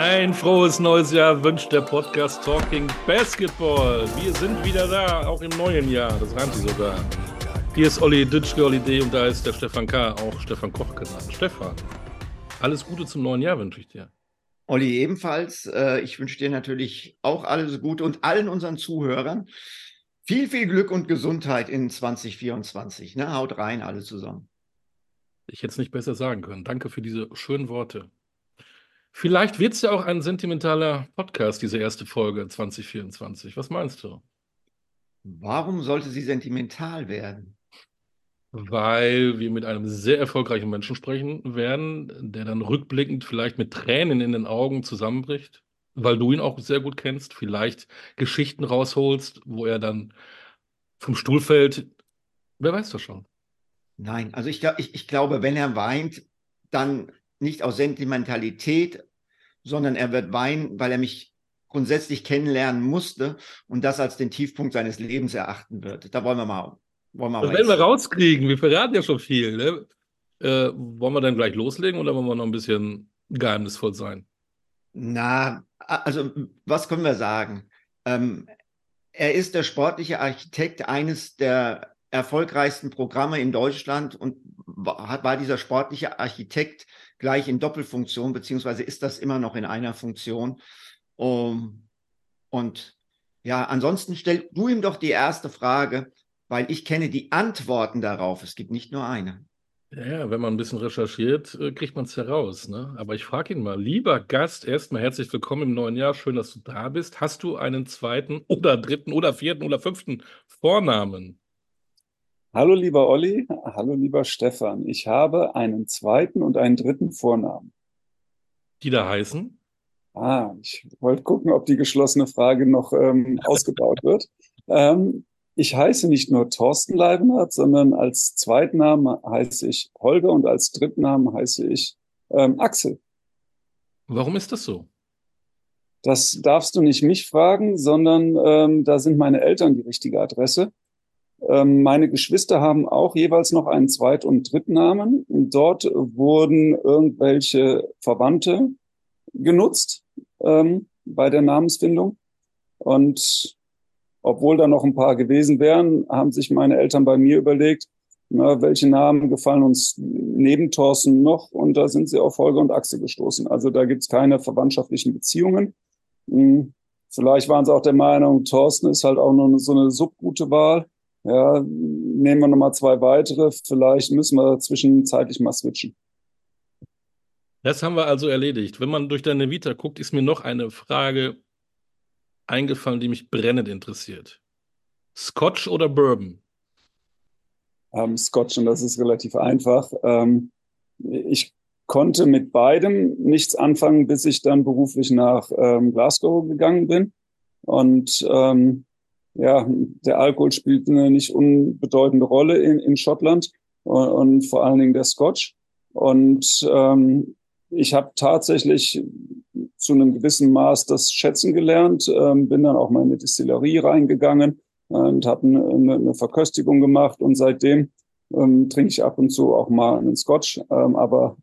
Ein frohes neues Jahr wünscht der Podcast Talking Basketball. Wir sind wieder da, auch im neuen Jahr. Das reimt sogar. Hier ist Olli Dütschke, Olli D. und da ist der Stefan K., auch Stefan Koch genannt. Stefan, alles Gute zum neuen Jahr wünsche ich dir. Olli ebenfalls. Äh, ich wünsche dir natürlich auch alles Gute und allen unseren Zuhörern viel, viel Glück und Gesundheit in 2024. Ne? Haut rein, alle zusammen. Ich hätte es nicht besser sagen können. Danke für diese schönen Worte. Vielleicht wird es ja auch ein sentimentaler Podcast, diese erste Folge 2024. Was meinst du? Warum sollte sie sentimental werden? Weil wir mit einem sehr erfolgreichen Menschen sprechen werden, der dann rückblickend vielleicht mit Tränen in den Augen zusammenbricht, weil du ihn auch sehr gut kennst, vielleicht Geschichten rausholst, wo er dann vom Stuhl fällt. Wer weiß das schon? Nein, also ich, ich, ich glaube, wenn er weint, dann nicht aus Sentimentalität, sondern er wird weinen, weil er mich grundsätzlich kennenlernen musste und das als den Tiefpunkt seines Lebens erachten wird. Da wollen wir mal. Wollen wir das werden wir rauskriegen. Wir verraten ja schon viel. Ne? Äh, wollen wir dann gleich loslegen oder wollen wir noch ein bisschen geheimnisvoll sein? Na, also was können wir sagen? Ähm, er ist der sportliche Architekt eines der erfolgreichsten Programme in Deutschland und war, war dieser sportliche Architekt gleich in Doppelfunktion, beziehungsweise ist das immer noch in einer Funktion. Um, und ja, ansonsten stell du ihm doch die erste Frage, weil ich kenne die Antworten darauf. Es gibt nicht nur eine. Ja, wenn man ein bisschen recherchiert, äh, kriegt man es heraus. Ne? Aber ich frage ihn mal, lieber Gast, erstmal herzlich willkommen im neuen Jahr. Schön, dass du da bist. Hast du einen zweiten oder dritten oder vierten oder fünften Vornamen? Hallo lieber Olli, hallo lieber Stefan. Ich habe einen zweiten und einen dritten Vornamen. Die da heißen? Ah, ich wollte gucken, ob die geschlossene Frage noch ähm, ausgebaut wird. Ähm, ich heiße nicht nur Thorsten Leibenhardt, sondern als Zweitname heiße ich Holger und als Drittnamen heiße ich ähm, Axel. Warum ist das so? Das darfst du nicht mich fragen, sondern ähm, da sind meine Eltern die richtige Adresse. Ähm, meine Geschwister haben auch jeweils noch einen Zweit- und Drittnamen. Und dort wurden irgendwelche Verwandte genutzt ähm, bei der Namensfindung. Und obwohl da noch ein paar gewesen wären, haben sich meine Eltern bei mir überlegt, na, welche Namen gefallen uns neben Thorsten noch? Und da sind sie auf Holger und Axel gestoßen. Also da gibt's keine verwandtschaftlichen Beziehungen. Hm, vielleicht waren sie auch der Meinung, Thorsten ist halt auch nur so eine subgute Wahl. Ja, nehmen wir nochmal zwei weitere. Vielleicht müssen wir zwischenzeitlich mal switchen. Das haben wir also erledigt. Wenn man durch deine Vita guckt, ist mir noch eine Frage eingefallen, die mich brennend interessiert. Scotch oder Bourbon? Ähm, Scotch, und das ist relativ einfach. Ähm, ich konnte mit beidem nichts anfangen, bis ich dann beruflich nach ähm, Glasgow gegangen bin. Und ähm, ja, der Alkohol spielt eine nicht unbedeutende Rolle in, in Schottland und, und vor allen Dingen der Scotch. Und ähm, ich habe tatsächlich zu einem gewissen Maß das Schätzen gelernt, ähm, bin dann auch mal in eine Distillerie reingegangen und habe eine, eine Verköstigung gemacht und seitdem ähm, trinke ich ab und zu auch mal einen Scotch, ähm, aber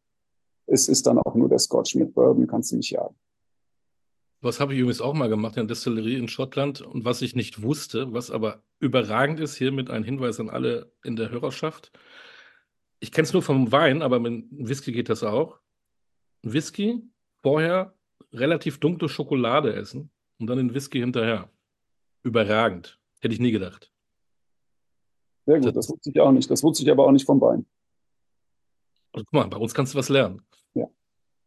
es ist dann auch nur der Scotch mit Bourbon, kannst du nicht jagen. Was habe ich übrigens auch mal gemacht in der Destillerie in Schottland und was ich nicht wusste, was aber überragend ist, hiermit ein Hinweis an alle in der Hörerschaft. Ich kenne es nur vom Wein, aber mit Whisky geht das auch. Whisky vorher relativ dunkle Schokolade essen und dann den Whisky hinterher. Überragend. Hätte ich nie gedacht. Sehr gut, das, das wusste ich auch nicht. Das wusste ich aber auch nicht vom Wein. Also, guck mal, bei uns kannst du was lernen.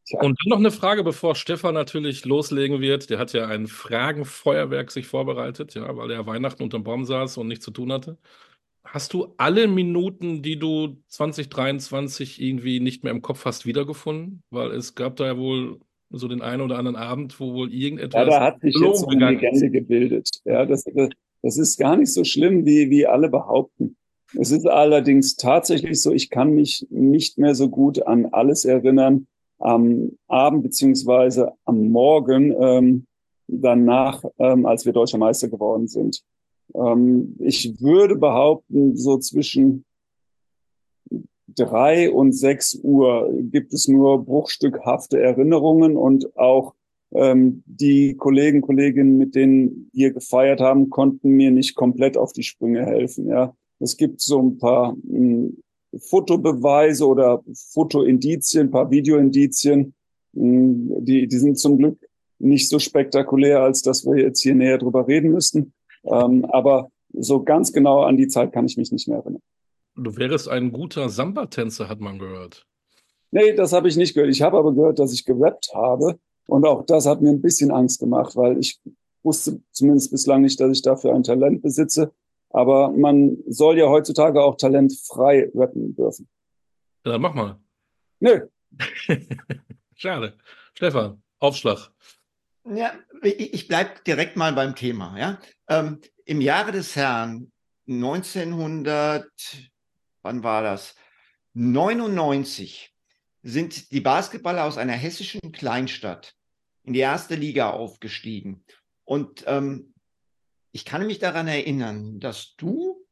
Tja. Und dann noch eine Frage, bevor Stefan natürlich loslegen wird. Der hat ja ein Fragenfeuerwerk sich vorbereitet, ja, weil er Weihnachten unterm Baum saß und nichts zu tun hatte. Hast du alle Minuten, die du 2023 irgendwie nicht mehr im Kopf hast, wiedergefunden? Weil es gab da ja wohl so den einen oder anderen Abend, wo wohl irgendetwas. Ja, da hat sich jetzt so eine Legende gebildet. Ja, das, das ist gar nicht so schlimm, wie, wie alle behaupten. Es ist allerdings tatsächlich so, ich kann mich nicht mehr so gut an alles erinnern, am Abend beziehungsweise am Morgen ähm, danach, ähm, als wir deutscher Meister geworden sind. Ähm, ich würde behaupten, so zwischen drei und sechs Uhr gibt es nur bruchstückhafte Erinnerungen und auch ähm, die Kollegen, Kolleginnen, mit denen wir gefeiert haben, konnten mir nicht komplett auf die Sprünge helfen. Ja, es gibt so ein paar mh, hm, Fotobeweise oder Fotoindizien, ein paar Videoindizien. Hm, die, die sind zum Glück nicht so spektakulär, als dass wir jetzt hier näher drüber reden müssten. Ähm, aber so ganz genau an die Zeit kann ich mich nicht mehr erinnern. Du wärst ein guter Samba-Tänzer, hat man gehört. Nee, das habe ich nicht gehört. Ich habe aber gehört, dass ich gerappt habe. Und auch das hat mir ein bisschen Angst gemacht, weil ich wusste zumindest bislang nicht, dass ich dafür ein Talent besitze. Aber man soll ja heutzutage auch talentfrei rappen dürfen. Ja, dann mach mal. Nö. Schade. Stefan, Aufschlag. Ja, ich, bleibe direkt mal beim Thema. Ja? Ähm, Im Jahre des Herrn 1900, wann war das? 99 sind die Basketballer aus einer hessischen Kleinstadt in die erste Liga aufgestiegen. Und ähm, ich kann mich daran erinnern, dass du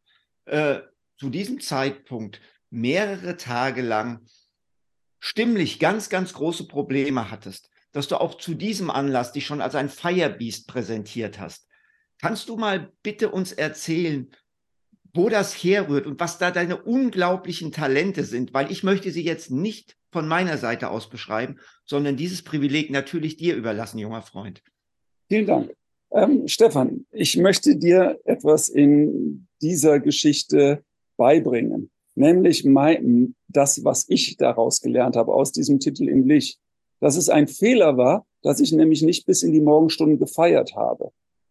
äh, zu diesem Zeitpunkt mehrere Tage lang stimmlich ganz, ganz große Probleme hattest, dass du auch zu diesem Anlass dich schon als ein Firebeast präsentiert hast. Kannst du mal bitte uns erzählen, wo das herrührt und was da deine unglaublichen Talente sind? Weil ich möchte sie jetzt nicht von meiner Seite aus beschreiben, sondern dieses Privileg natürlich dir überlassen, junger Freund. Vielen Dank. Ähm, Stefan, ich möchte dir etwas in dieser Geschichte beibringen, nämlich mein, das, was ich daraus gelernt habe aus diesem Titel im Licht, dass es ein Fehler war, dass ich nämlich nicht bis in die Morgenstunden gefeiert habe.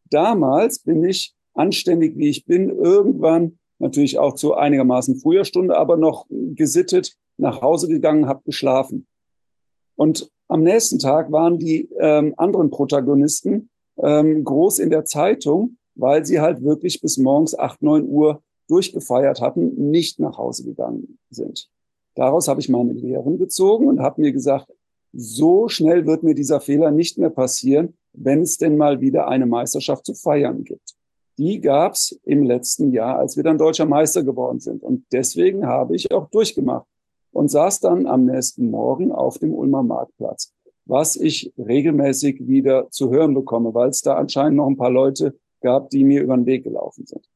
Damals bin ich anständig, wie ich bin, irgendwann natürlich auch zu einigermaßen früher Stunde, aber noch gesittet nach Hause gegangen, habe geschlafen. Und am nächsten Tag waren die ähm, anderen Protagonisten ähm, groß in der Zeitung, weil sie halt wirklich bis morgens acht neun Uhr durchgefeiert hatten, nicht nach Hause gegangen sind. Daraus habe ich meine Lehren gezogen und habe mir gesagt, so schnell wird mir dieser Fehler nicht mehr passieren, wenn es denn mal wieder eine Meisterschaft zu feiern gibt. Die gab es im letzten Jahr, als wir dann deutscher Meister geworden sind. Und deswegen habe ich auch durchgemacht und saß dann am nächsten Morgen auf dem Ulmer Marktplatz, was ich regelmäßig wieder zu hören bekomme, weil es da anscheinend noch ein paar Leute gab, die mir über den Weg gelaufen sind.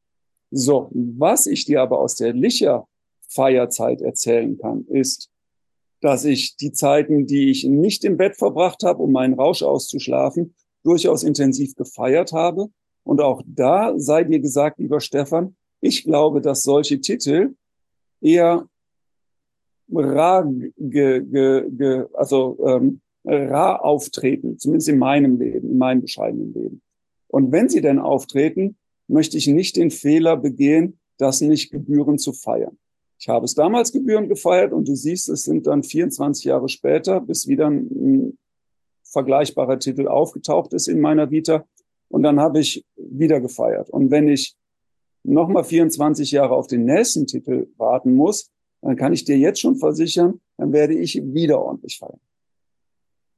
So, was ich dir aber aus der Licher Feierzeit erzählen kann, ist, dass ich die Zeiten, die ich nicht im Bett verbracht habe, um meinen Rausch auszuschlafen, durchaus intensiv gefeiert habe. Und auch da sei dir gesagt, lieber Stefan, ich glaube, dass solche Titel eher rar, ge, ge, ge, also ähm, rar auftreten, zumindest in meinem Leben, in meinem bescheidenen Leben. Und wenn sie denn auftreten, möchte ich nicht den Fehler begehen, das nicht gebührend zu feiern. Ich habe es damals gebührend gefeiert und du siehst, es sind dann 24 Jahre später, bis wieder ein vergleichbarer Titel aufgetaucht ist in meiner Vita. Und dann habe ich wieder gefeiert. Und wenn ich nochmal 24 Jahre auf den nächsten Titel warten muss, dann kann ich dir jetzt schon versichern, dann werde ich wieder ordentlich feiern.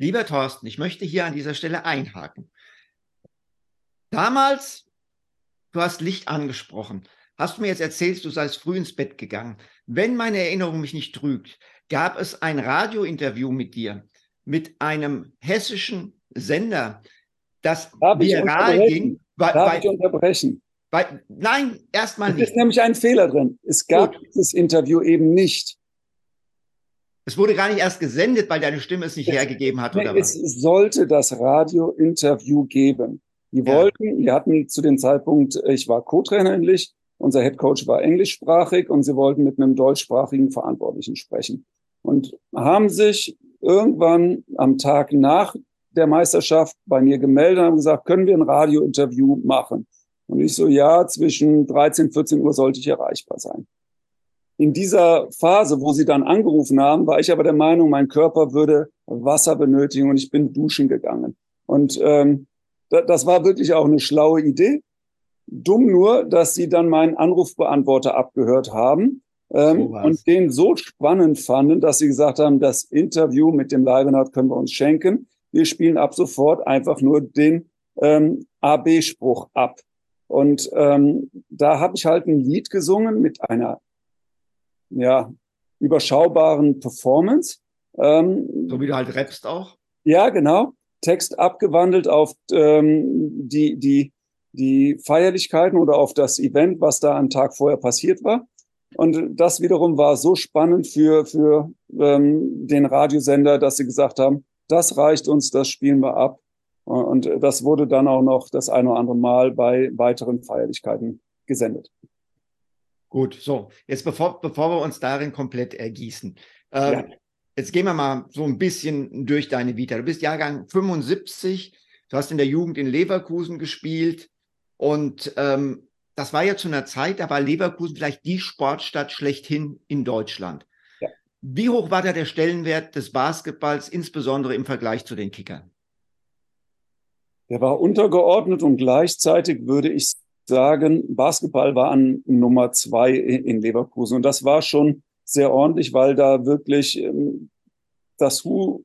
Lieber Thorsten, ich möchte hier an dieser Stelle einhaken. Damals, du hast Licht angesprochen, hast du mir jetzt erzählt, du seist früh ins Bett gegangen. Wenn meine Erinnerung mich nicht trügt, gab es ein Radiointerview mit dir, mit einem hessischen Sender, das Darf viral ging. Darf bei, ich unterbrechen? Bei, nein, erstmal nicht. Es ist nämlich ein Fehler drin. Es gab Gut. dieses Interview eben nicht. Es wurde gar nicht erst gesendet, weil deine Stimme es nicht es, hergegeben hat, oder es was? Es sollte das Radio-Interview geben. Die ja. wollten, die hatten zu dem Zeitpunkt, ich war Co-Trainer in Licht, unser Head Coach war englischsprachig und sie wollten mit einem deutschsprachigen Verantwortlichen sprechen. Und haben sich irgendwann am Tag nach der Meisterschaft bei mir gemeldet und haben gesagt, können wir ein Radio-Interview machen? Und ich so, ja, zwischen 13, 14 Uhr sollte ich erreichbar sein. In dieser Phase, wo sie dann angerufen haben, war ich aber der Meinung, mein Körper würde Wasser benötigen und ich bin duschen gegangen. Und ähm, das war wirklich auch eine schlaue Idee. Dumm nur, dass sie dann meinen Anrufbeantworter abgehört haben ähm, so und den so spannend fanden, dass sie gesagt haben, das Interview mit dem Leibenhardt können wir uns schenken. Wir spielen ab sofort einfach nur den ähm, AB-Spruch ab. Und ähm, da habe ich halt ein Lied gesungen mit einer ja, überschaubaren Performance. Ähm, so wie du halt rappst auch? Ja, genau. Text abgewandelt auf ähm, die, die, die Feierlichkeiten oder auf das Event, was da am Tag vorher passiert war. Und das wiederum war so spannend für, für ähm, den Radiosender, dass sie gesagt haben, das reicht uns, das spielen wir ab. Und das wurde dann auch noch das eine oder andere Mal bei weiteren Feierlichkeiten gesendet. Gut, so, jetzt bevor, bevor wir uns darin komplett ergießen, äh, ja. jetzt gehen wir mal so ein bisschen durch deine Vita. Du bist Jahrgang 75, du hast in der Jugend in Leverkusen gespielt und ähm, das war ja zu einer Zeit, da war Leverkusen vielleicht die Sportstadt schlechthin in Deutschland. Ja. Wie hoch war da der Stellenwert des Basketballs, insbesondere im Vergleich zu den Kickern? Der war untergeordnet und gleichzeitig würde ich sagen, Basketball war an Nummer zwei in Leverkusen. Und das war schon sehr ordentlich, weil da wirklich ähm, das Hu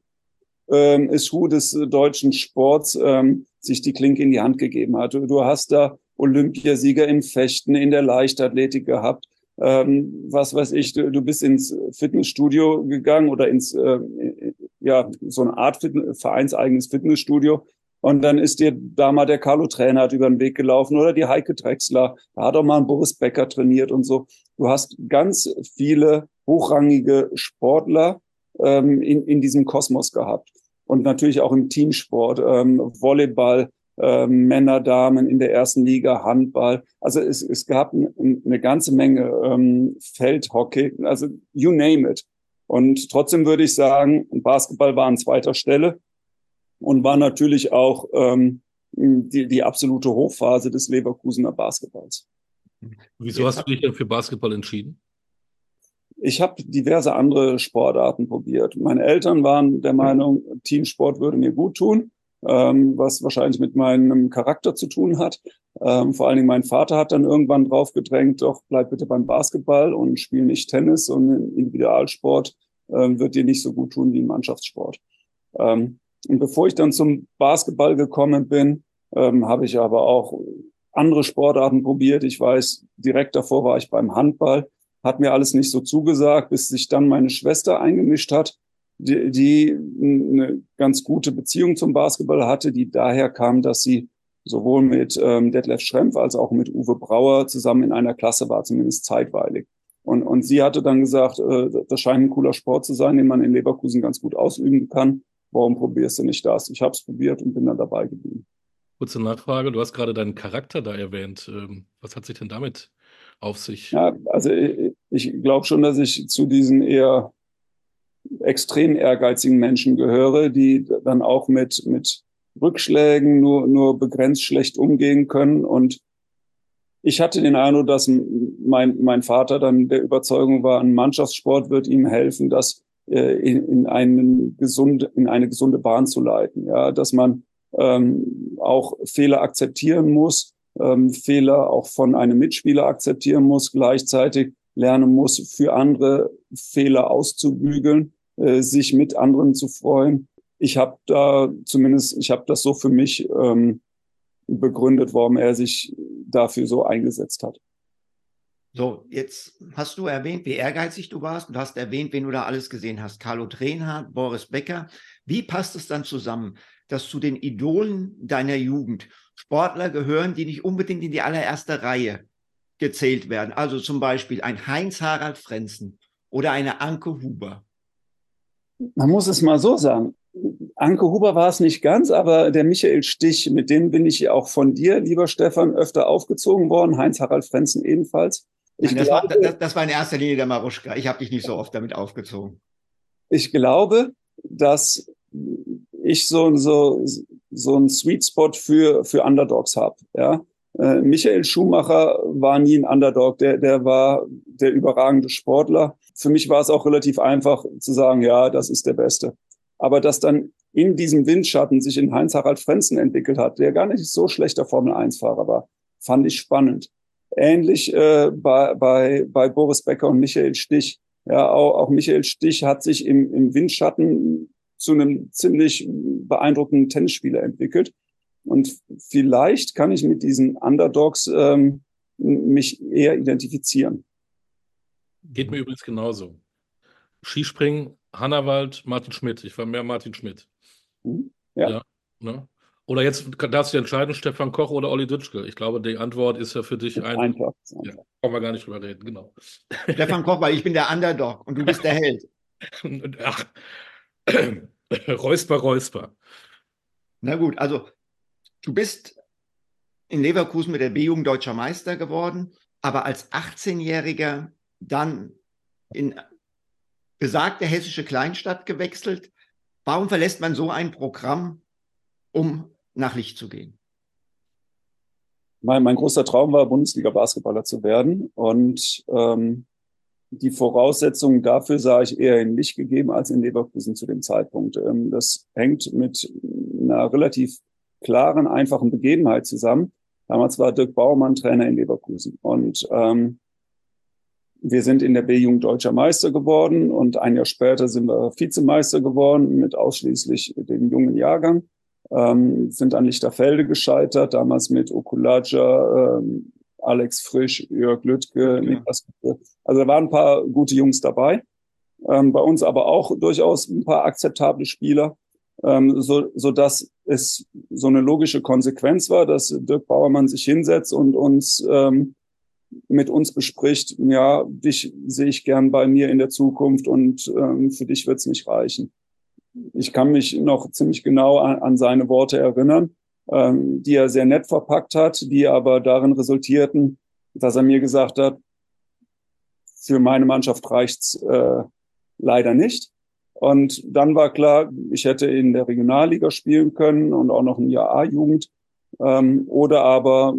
ähm, ist Hu des deutschen Sports ähm, sich die Klinke in die Hand gegeben hat. Du hast da Olympiasieger im Fechten, in der Leichtathletik gehabt. Ähm, was weiß ich, du, du bist ins Fitnessstudio gegangen oder ins, äh, ja, so eine Art Fitness, vereinseigenes Fitnessstudio. Und dann ist dir da mal der Carlo Trainer über den Weg gelaufen oder die Heike Drexler. Da hat auch mal ein Boris Becker trainiert und so. Du hast ganz viele hochrangige Sportler ähm, in, in diesem Kosmos gehabt. Und natürlich auch im Teamsport, ähm, Volleyball, ähm, Männer, Damen in der ersten Liga, Handball. Also es, es gab eine, eine ganze Menge ähm, Feldhockey, also you name it. Und trotzdem würde ich sagen, Basketball war an zweiter Stelle und war natürlich auch ähm, die, die absolute Hochphase des Leverkusener Basketballs. Wieso hast du dich denn für Basketball entschieden? Ich habe diverse andere Sportarten probiert. Meine Eltern waren der Meinung, Teamsport würde mir gut tun, ähm, was wahrscheinlich mit meinem Charakter zu tun hat. Ähm, vor allen Dingen mein Vater hat dann irgendwann drauf gedrängt, doch bleib bitte beim Basketball und spiel nicht Tennis und Individualsport ähm, wird dir nicht so gut tun wie ein Mannschaftssport. Ähm, und bevor ich dann zum Basketball gekommen bin, ähm, habe ich aber auch andere Sportarten probiert. Ich weiß, direkt davor war ich beim Handball, hat mir alles nicht so zugesagt, bis sich dann meine Schwester eingemischt hat, die, die eine ganz gute Beziehung zum Basketball hatte, die daher kam, dass sie sowohl mit ähm, Detlef Schrempf als auch mit Uwe Brauer zusammen in einer Klasse war, zumindest zeitweilig. Und, und sie hatte dann gesagt, äh, das scheint ein cooler Sport zu sein, den man in Leverkusen ganz gut ausüben kann warum probierst du nicht das? Ich habe es probiert und bin dann dabei geblieben. Kurze Nachfrage, du hast gerade deinen Charakter da erwähnt. Ähm, was hat sich denn damit auf sich? Ja, also ich, ich glaube schon, dass ich zu diesen eher extrem ehrgeizigen Menschen gehöre, die dann auch mit, mit Rückschlägen nur, nur begrenzt schlecht umgehen können. Und ich hatte den Eindruck, dass mein, mein Vater dann der Überzeugung war, ein Mannschaftssport wird ihm helfen, dass in, in, einen gesund, in eine gesunde Bahn zu leiten. Ja, dass man ähm, auch Fehler akzeptieren muss, ähm, Fehler auch von einem Mitspieler akzeptieren muss, gleichzeitig lernen muss, für andere Fehler auszubügeln, äh, sich mit anderen zu freuen. Ich habe da zumindest, ich habe das so für mich ähm, begründet, warum er sich dafür so eingesetzt hat. So, jetzt hast du erwähnt, wie ehrgeizig du warst. Du hast erwähnt, wen du da alles gesehen hast. Carlo Trenhardt, Boris Becker. Wie passt es dann zusammen, dass zu den Idolen deiner Jugend Sportler gehören, die nicht unbedingt in die allererste Reihe gezählt werden? Also zum Beispiel ein Heinz-Harald Frenzen oder eine Anke Huber. Man muss es mal so sagen. Anke Huber war es nicht ganz, aber der Michael Stich, mit dem bin ich auch von dir, lieber Stefan, öfter aufgezogen worden. Heinz-Harald Frenzen ebenfalls. Ich das, glaube, war, das, das, war in erster Linie der Maruschka. Ich habe dich nicht so oft damit aufgezogen. Ich glaube, dass ich so, so, so einen Sweet Spot für, für Underdogs habe. Ja? Äh, Michael Schumacher war nie ein Underdog, der, der war der überragende Sportler. Für mich war es auch relativ einfach zu sagen, ja, das ist der Beste. Aber dass dann in diesem Windschatten sich in Heinz-Harald Frenzen entwickelt hat, der gar nicht so schlechter Formel-1-Fahrer war, fand ich spannend. Ähnlich äh, bei, bei, bei Boris Becker und Michael Stich. Ja, auch, auch Michael Stich hat sich im, im Windschatten zu einem ziemlich beeindruckenden Tennisspieler entwickelt. Und vielleicht kann ich mit diesen Underdogs ähm, mich eher identifizieren. Geht mir übrigens genauso. Skispringen, Hannawald, Martin Schmidt. Ich war mehr Martin Schmidt. Mhm. Ja. ja. Oder jetzt darfst du entscheiden, Stefan Koch oder Olli Dütschke. Ich glaube, die Antwort ist ja für dich ein. Einfach. Ja, brauchen wir gar nicht drüber reden, genau. Stefan Koch, weil ich bin der Underdog und du bist der Held. Ach, Räusper, Räusper. Na gut, also du bist in Leverkusen mit der B-Jugend deutscher Meister geworden, aber als 18-Jähriger dann in besagte hessische Kleinstadt gewechselt. Warum verlässt man so ein Programm, um nach Licht zu gehen? Mein, mein großer Traum war, Bundesliga-Basketballer zu werden. Und ähm, die Voraussetzungen dafür sah ich eher in Licht gegeben als in Leverkusen zu dem Zeitpunkt. Ähm, das hängt mit einer relativ klaren, einfachen Begebenheit zusammen. Damals war Dirk Baumann Trainer in Leverkusen. Und ähm, wir sind in der B-Jugend deutscher Meister geworden und ein Jahr später sind wir Vizemeister geworden mit ausschließlich dem jungen Jahrgang. Ähm, sind an Lichterfelde gescheitert, damals mit Okulaja, ähm, Alex Frisch, Jörg Lüttke, ja. Niklas Lüttke. Also da waren ein paar gute Jungs dabei. Ähm, bei uns aber auch durchaus ein paar akzeptable Spieler, ähm, so, so dass es so eine logische Konsequenz war, dass Dirk Bauermann sich hinsetzt und uns ähm, mit uns bespricht, ja, dich sehe ich gern bei mir in der Zukunft und ähm, für dich wird es nicht reichen. Ich kann mich noch ziemlich genau an, an seine Worte erinnern, ähm, die er sehr nett verpackt hat, die aber darin resultierten, dass er mir gesagt hat, für meine Mannschaft reicht's äh, leider nicht. Und dann war klar, ich hätte in der Regionalliga spielen können und auch noch ein Jahr A-Jugend. Ähm, oder aber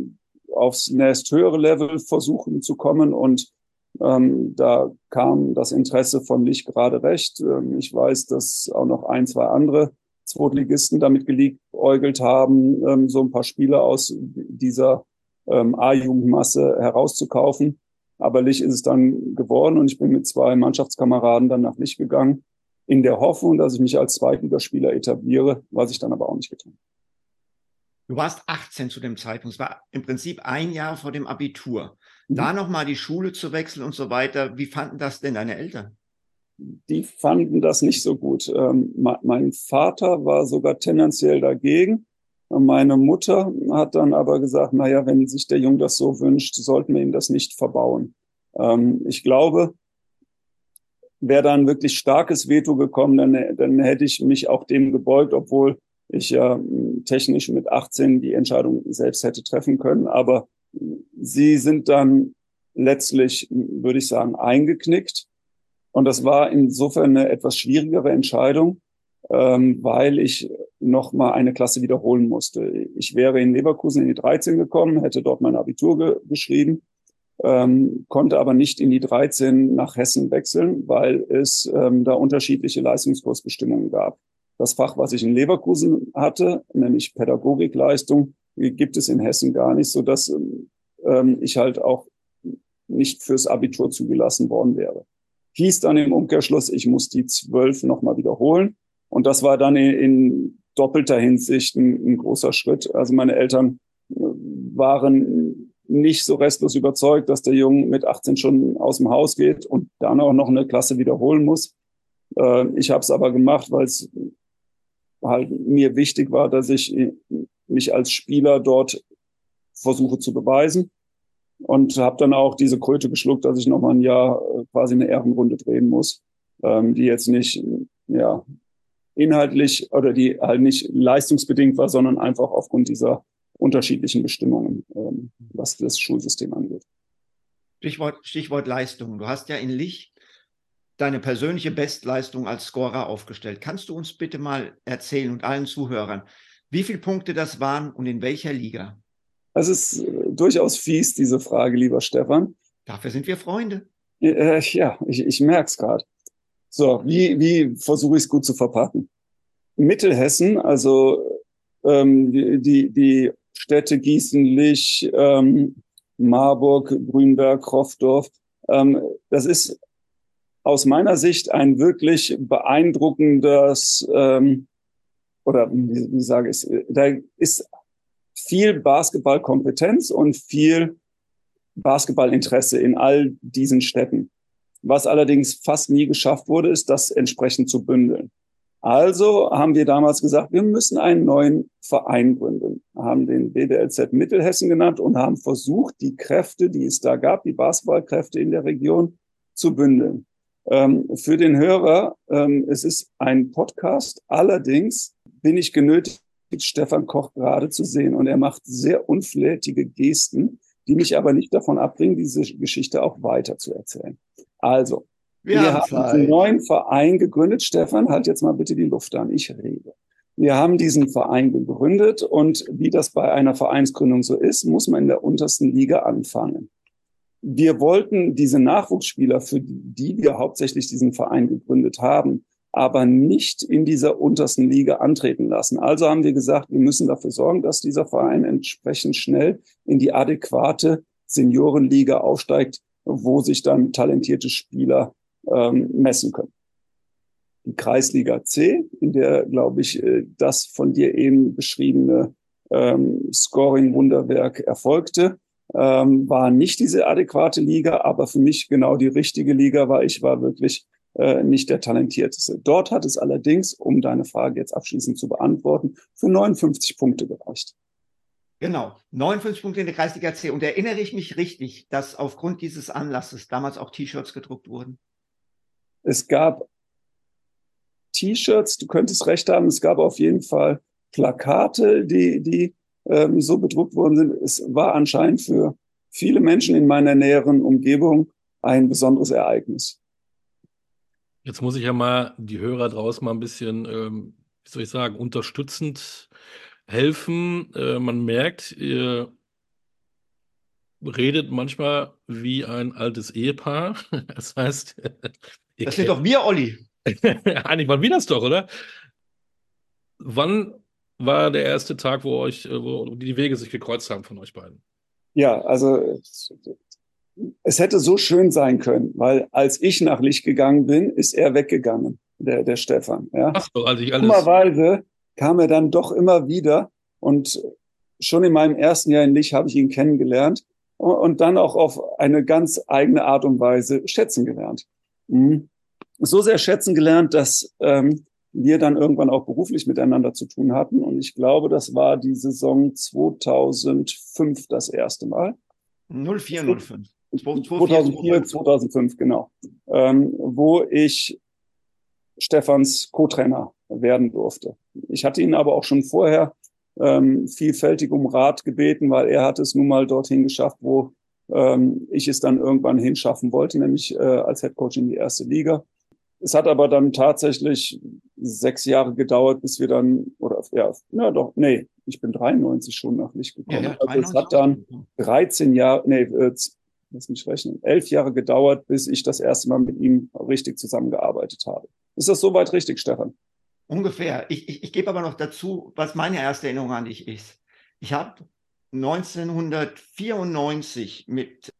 aufs nächsthöhere Level versuchen zu kommen. Und ähm, da kam das Interesse von Licht gerade recht. Ähm, ich weiß, dass auch noch ein, zwei andere Zweitligisten damit geliebäugelt haben, ähm, so ein paar Spieler aus dieser ähm, A-Jugendmasse herauszukaufen. Aber Lich ist es dann geworden und ich bin mit zwei Mannschaftskameraden dann nach Lich gegangen, in der Hoffnung, dass ich mich als Zweitligaspieler etabliere, was ich dann aber auch nicht getan habe. Du warst 18 zu dem Zeitpunkt. Es war im Prinzip ein Jahr vor dem Abitur. Mhm. Da nochmal die Schule zu wechseln und so weiter. Wie fanden das denn deine Eltern? Die fanden das nicht so gut. Ähm, mein Vater war sogar tendenziell dagegen. Meine Mutter hat dann aber gesagt, naja, wenn sich der Junge das so wünscht, sollten wir ihm das nicht verbauen. Ähm, ich glaube, wäre da ein wirklich starkes Veto gekommen, dann, dann hätte ich mich auch dem gebeugt, obwohl ich ja hm, technisch mit 18 die Entscheidung selbst hätte treffen können. Aber sie sind dann letztlich, würde ich sagen, eingeknickt. Und das war insofern eine etwas schwierigere Entscheidung, ähm, weil ich noch mal eine Klasse wiederholen musste. Ich wäre in Leverkusen in die 13 gekommen, hätte dort mein Abitur ge geschrieben, ähm, konnte aber nicht in die 13 nach Hessen wechseln, weil es ähm, da unterschiedliche Leistungskursbestimmungen gab. Das Fach, was ich in Leverkusen hatte, nämlich Pädagogikleistung, gibt es in Hessen gar nicht, so dass ähm, ich halt auch nicht fürs Abitur zugelassen worden wäre. Hieß dann im Umkehrschluss, ich muss die zwölf nochmal wiederholen. Und das war dann in, in doppelter Hinsicht ein, ein, großer Schritt. Also meine Eltern äh, waren nicht so restlos überzeugt, dass der Junge mit 18 Stunden aus dem Haus geht und dann auch noch eine Klasse wiederholen muss. Äh, ich habe es aber gemacht, weil es halt mir wichtig war, dass ich mich als Spieler dort versuche zu beweisen und habe dann auch diese Kröte geschluckt, dass ich noch mal ein Jahr äh, quasi eine Ehrenrunde drehen muss, ähm, die jetzt nicht ja inhaltlich oder die halt nicht leistungsbedingt war, sondern einfach aufgrund dieser unterschiedlichen Bestimmungen, ähm, was das Schulsystem angeht. Stichwort, Stichwort Leistung. Du hast ja in Licht deine persönliche Bestleistung als Scorer aufgestellt. Kannst du uns bitte mal erzählen und allen Zuhörern, wie viele Punkte das waren und in welcher Liga? Das ist äh, durchaus fies, diese Frage, lieber Stefan. Dafür sind wir Freunde. Äh, ja, ich, ich merke es gerade. So, wie, wie versuche ich es gut zu verpacken? Mittelhessen, also ähm, die, die Städte Gießen, Lich, ähm, Marburg, Grünberg, Kroffdorf, ähm, das ist aus meiner Sicht ein wirklich beeindruckendes, ähm, oder wie, wie sage ich, da ist viel Basketballkompetenz und viel Basketballinteresse in all diesen Städten. Was allerdings fast nie geschafft wurde, ist, das entsprechend zu bündeln. Also haben wir damals gesagt, wir müssen einen neuen Verein gründen, haben den BDLZ Mittelhessen genannt und haben versucht, die Kräfte, die es da gab, die Basketballkräfte in der Region zu bündeln. Ähm, für den Hörer, ähm, es ist ein Podcast, allerdings bin ich genötigt, Stefan Koch gerade zu sehen und er macht sehr unflätige Gesten, die mich aber nicht davon abbringen, diese Geschichte auch weiter zu erzählen. Also, wir, wir haben einen neuen Verein gegründet. Stefan, halt jetzt mal bitte die Luft an, ich rede. Wir haben diesen Verein gegründet und wie das bei einer Vereinsgründung so ist, muss man in der untersten Liga anfangen. Wir wollten diese Nachwuchsspieler, für die wir hauptsächlich diesen Verein gegründet haben, aber nicht in dieser untersten Liga antreten lassen. Also haben wir gesagt, wir müssen dafür sorgen, dass dieser Verein entsprechend schnell in die adäquate Seniorenliga aufsteigt, wo sich dann talentierte Spieler ähm, messen können. Die Kreisliga C, in der, glaube ich, äh, das von dir eben beschriebene ähm, Scoring-Wunderwerk erfolgte, ähm, war nicht diese adäquate Liga, aber für mich genau die richtige Liga, weil ich war wirklich äh, nicht der talentierteste. Dort hat es allerdings, um deine Frage jetzt abschließend zu beantworten, für 59 Punkte gereicht. Genau, 59 Punkte in der Kreisliga C. Und erinnere ich mich richtig, dass aufgrund dieses Anlasses damals auch T-Shirts gedruckt wurden? Es gab T-Shirts, du könntest recht haben, es gab auf jeden Fall Plakate, die, die ähm, so bedruckt worden sind. Es war anscheinend für viele Menschen in meiner näheren Umgebung ein besonderes Ereignis. Jetzt muss ich ja mal die Hörer draußen mal ein bisschen, ähm, wie soll ich sagen, unterstützend helfen. Äh, man merkt, ihr redet manchmal wie ein altes Ehepaar. Das heißt, das sind doch wir, Olli. Eigentlich waren wir das doch, oder? Wann war der erste Tag, wo euch, äh, wo die Wege sich gekreuzt haben von euch beiden? Ja, also es hätte so schön sein können, weil als ich nach Licht gegangen bin, ist er weggegangen, der, der Stefan. Ja. Ach so, also ich alles. Dummerweise kam er dann doch immer wieder und schon in meinem ersten Jahr in Licht habe ich ihn kennengelernt und dann auch auf eine ganz eigene Art und Weise schätzen gelernt. Mhm. So sehr schätzen gelernt, dass ähm, wir dann irgendwann auch beruflich miteinander zu tun hatten. Und ich glaube, das war die Saison 2005 das erste Mal. 04, 05. 2004, 2005, genau. Ähm, wo ich Stefans Co-Trainer werden durfte. Ich hatte ihn aber auch schon vorher ähm, vielfältig um Rat gebeten, weil er hat es nun mal dorthin geschafft, wo ähm, ich es dann irgendwann hinschaffen wollte, nämlich äh, als Head Coach in die erste Liga. Es hat aber dann tatsächlich sechs Jahre gedauert, bis wir dann, oder ja, na doch, nee, ich bin 93 schon nach Licht gekommen. Ja, ja, also es hat dann 13 Jahre, nee, äh, lass mich rechnen, elf Jahre gedauert, bis ich das erste Mal mit ihm richtig zusammengearbeitet habe. Ist das soweit richtig, Stefan? Ungefähr. Ich, ich, ich gebe aber noch dazu, was meine erste Erinnerung an dich ist. Ich habe 1994 mit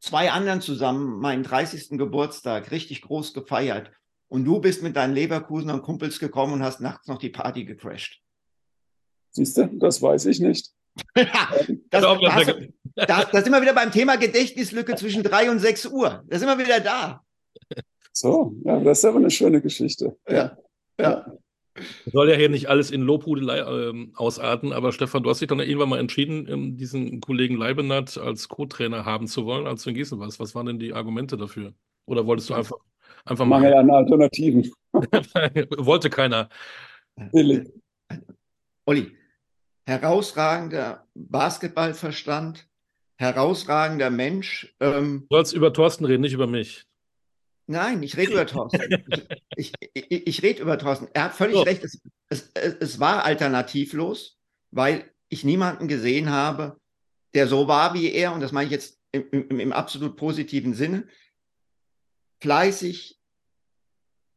zwei anderen zusammen meinen 30. Geburtstag richtig groß gefeiert. Und du bist mit deinen Leverkusen und Kumpels gekommen und hast nachts noch die Party gecrashed. Siehst du, das weiß ich nicht. das, das, da, da sind wir wieder beim Thema Gedächtnislücke zwischen drei und sechs Uhr. Da sind wir wieder da. So, ja, das ist aber eine schöne Geschichte. Ja. ja. Soll ja hier nicht alles in Lobhudelei ähm, ausarten, aber Stefan, du hast dich dann irgendwann mal entschieden, ähm, diesen Kollegen Leibenat als Co-Trainer haben zu wollen, als du in Gießen warst. Was waren denn die Argumente dafür? Oder wolltest du einfach, einfach mal. Mangel an Alternativen. Wollte keiner. Billig. Olli, herausragender Basketballverstand, herausragender Mensch. Ähm, du sollst über Thorsten reden, nicht über mich. Nein, ich rede über Thorsten. Ich, ich, ich, ich rede über Thorsten. Er hat völlig so. recht. Es, es, es war alternativlos, weil ich niemanden gesehen habe, der so war wie er, und das meine ich jetzt im, im, im absolut positiven Sinne, fleißig,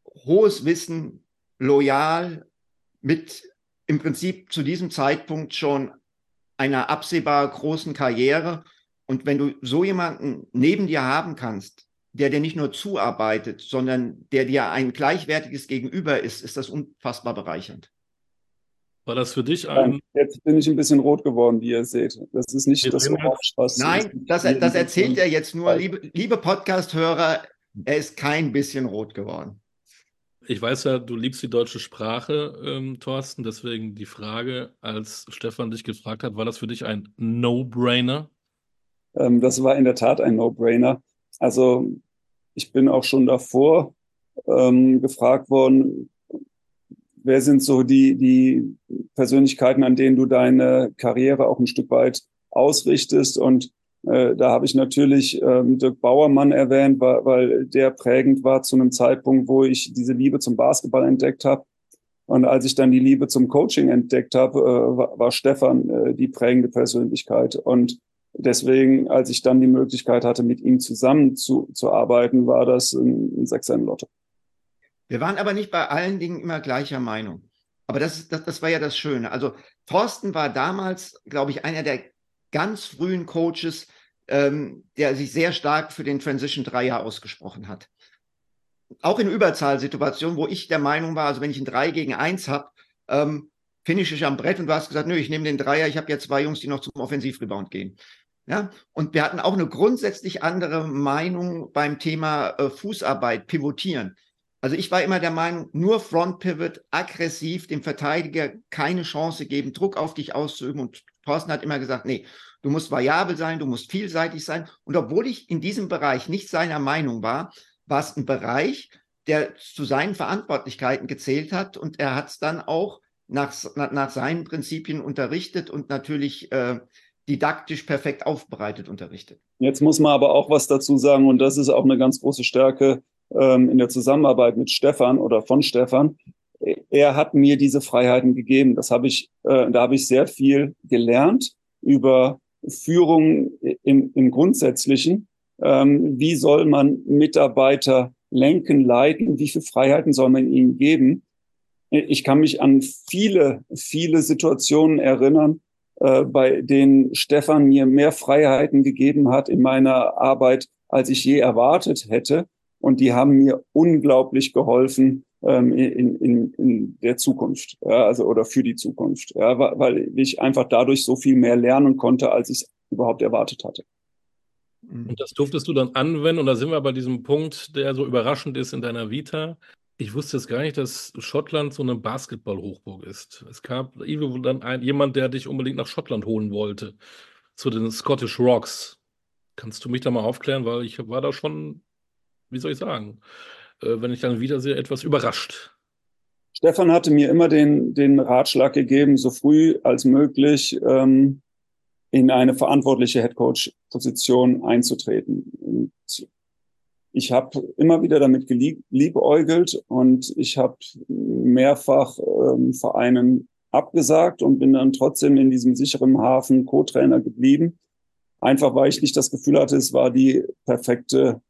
hohes Wissen, loyal, mit im Prinzip zu diesem Zeitpunkt schon einer absehbar großen Karriere. Und wenn du so jemanden neben dir haben kannst, der dir nicht nur zuarbeitet, sondern der dir ein gleichwertiges Gegenüber ist, ist das unfassbar bereichernd. War das für dich ein. Jetzt bin ich ein bisschen rot geworden, wie ihr seht. Das ist nicht das was. Nein, das, das erzählt er jetzt nur, liebe, liebe Podcast-Hörer, er ist kein bisschen rot geworden. Ich weiß ja, du liebst die deutsche Sprache, ähm, Thorsten, deswegen die Frage, als Stefan dich gefragt hat, war das für dich ein No-Brainer? Ähm, das war in der Tat ein No-Brainer. Also ich bin auch schon davor ähm, gefragt worden, wer sind so die, die Persönlichkeiten, an denen du deine Karriere auch ein Stück weit ausrichtest. Und da habe ich natürlich ähm, Dirk Bauermann erwähnt, weil, der prägend war zu einem Zeitpunkt, wo ich diese Liebe zum Basketball entdeckt habe. Und als ich dann die Liebe zum Coaching entdeckt habe, äh, war, Stefan äh, die prägende Persönlichkeit. Und deswegen, als ich dann die Möglichkeit hatte, mit ihm zusammen zu, zu arbeiten, war das ein, ein Sechser Lotto. Wir waren aber nicht bei allen Dingen immer gleicher Meinung. Aber das, das, das war ja das Schöne. Also Thorsten war damals, glaube ich, einer der ganz frühen Coaches, ähm, der sich sehr stark für den Transition Dreier ausgesprochen hat. Auch in Überzahlsituationen, wo ich der Meinung war, also wenn ich ein 3 gegen 1 habe, ähm, finish ich am Brett und du hast gesagt, nö, ich nehme den Dreier, ich habe ja zwei Jungs, die noch zum Offensivrebound gehen. Ja, und wir hatten auch eine grundsätzlich andere Meinung beim Thema äh, Fußarbeit, Pivotieren. Also ich war immer der Meinung, nur Front Pivot, aggressiv, dem Verteidiger keine Chance geben, Druck auf dich auszuüben. Und Thorsten hat immer gesagt, nee, du musst variabel sein, du musst vielseitig sein. Und obwohl ich in diesem Bereich nicht seiner Meinung war, war es ein Bereich, der zu seinen Verantwortlichkeiten gezählt hat. Und er hat es dann auch nach, nach, seinen Prinzipien unterrichtet und natürlich äh, didaktisch perfekt aufbereitet unterrichtet. Jetzt muss man aber auch was dazu sagen, und das ist auch eine ganz große Stärke ähm, in der Zusammenarbeit mit Stefan oder von Stefan, er hat mir diese Freiheiten gegeben. Das habe ich, äh, da habe ich sehr viel gelernt über Führung im, im Grundsätzlichen. Ähm, wie soll man Mitarbeiter lenken, leiten? Wie viele Freiheiten soll man ihnen geben? Ich kann mich an viele, viele Situationen erinnern, äh, bei denen Stefan mir mehr Freiheiten gegeben hat in meiner Arbeit, als ich je erwartet hätte. Und die haben mir unglaublich geholfen ähm, in, in, in der Zukunft, ja, also oder für die Zukunft, ja, weil ich einfach dadurch so viel mehr lernen konnte, als ich überhaupt erwartet hatte. Und das durftest du dann anwenden, und da sind wir bei diesem Punkt, der so überraschend ist in deiner Vita. Ich wusste jetzt gar nicht, dass Schottland so eine Basketball-Hochburg ist. Es gab dann ein, jemand, der dich unbedingt nach Schottland holen wollte, zu den Scottish Rocks. Kannst du mich da mal aufklären, weil ich war da schon wie soll ich sagen, wenn ich dann wiedersehe, etwas überrascht. Stefan hatte mir immer den, den Ratschlag gegeben, so früh als möglich ähm, in eine verantwortliche Headcoach-Position einzutreten. Und ich habe immer wieder damit geliebäugelt und ich habe mehrfach ähm, Vereinen abgesagt und bin dann trotzdem in diesem sicheren Hafen Co-Trainer geblieben. Einfach weil ich nicht das Gefühl hatte, es war die perfekte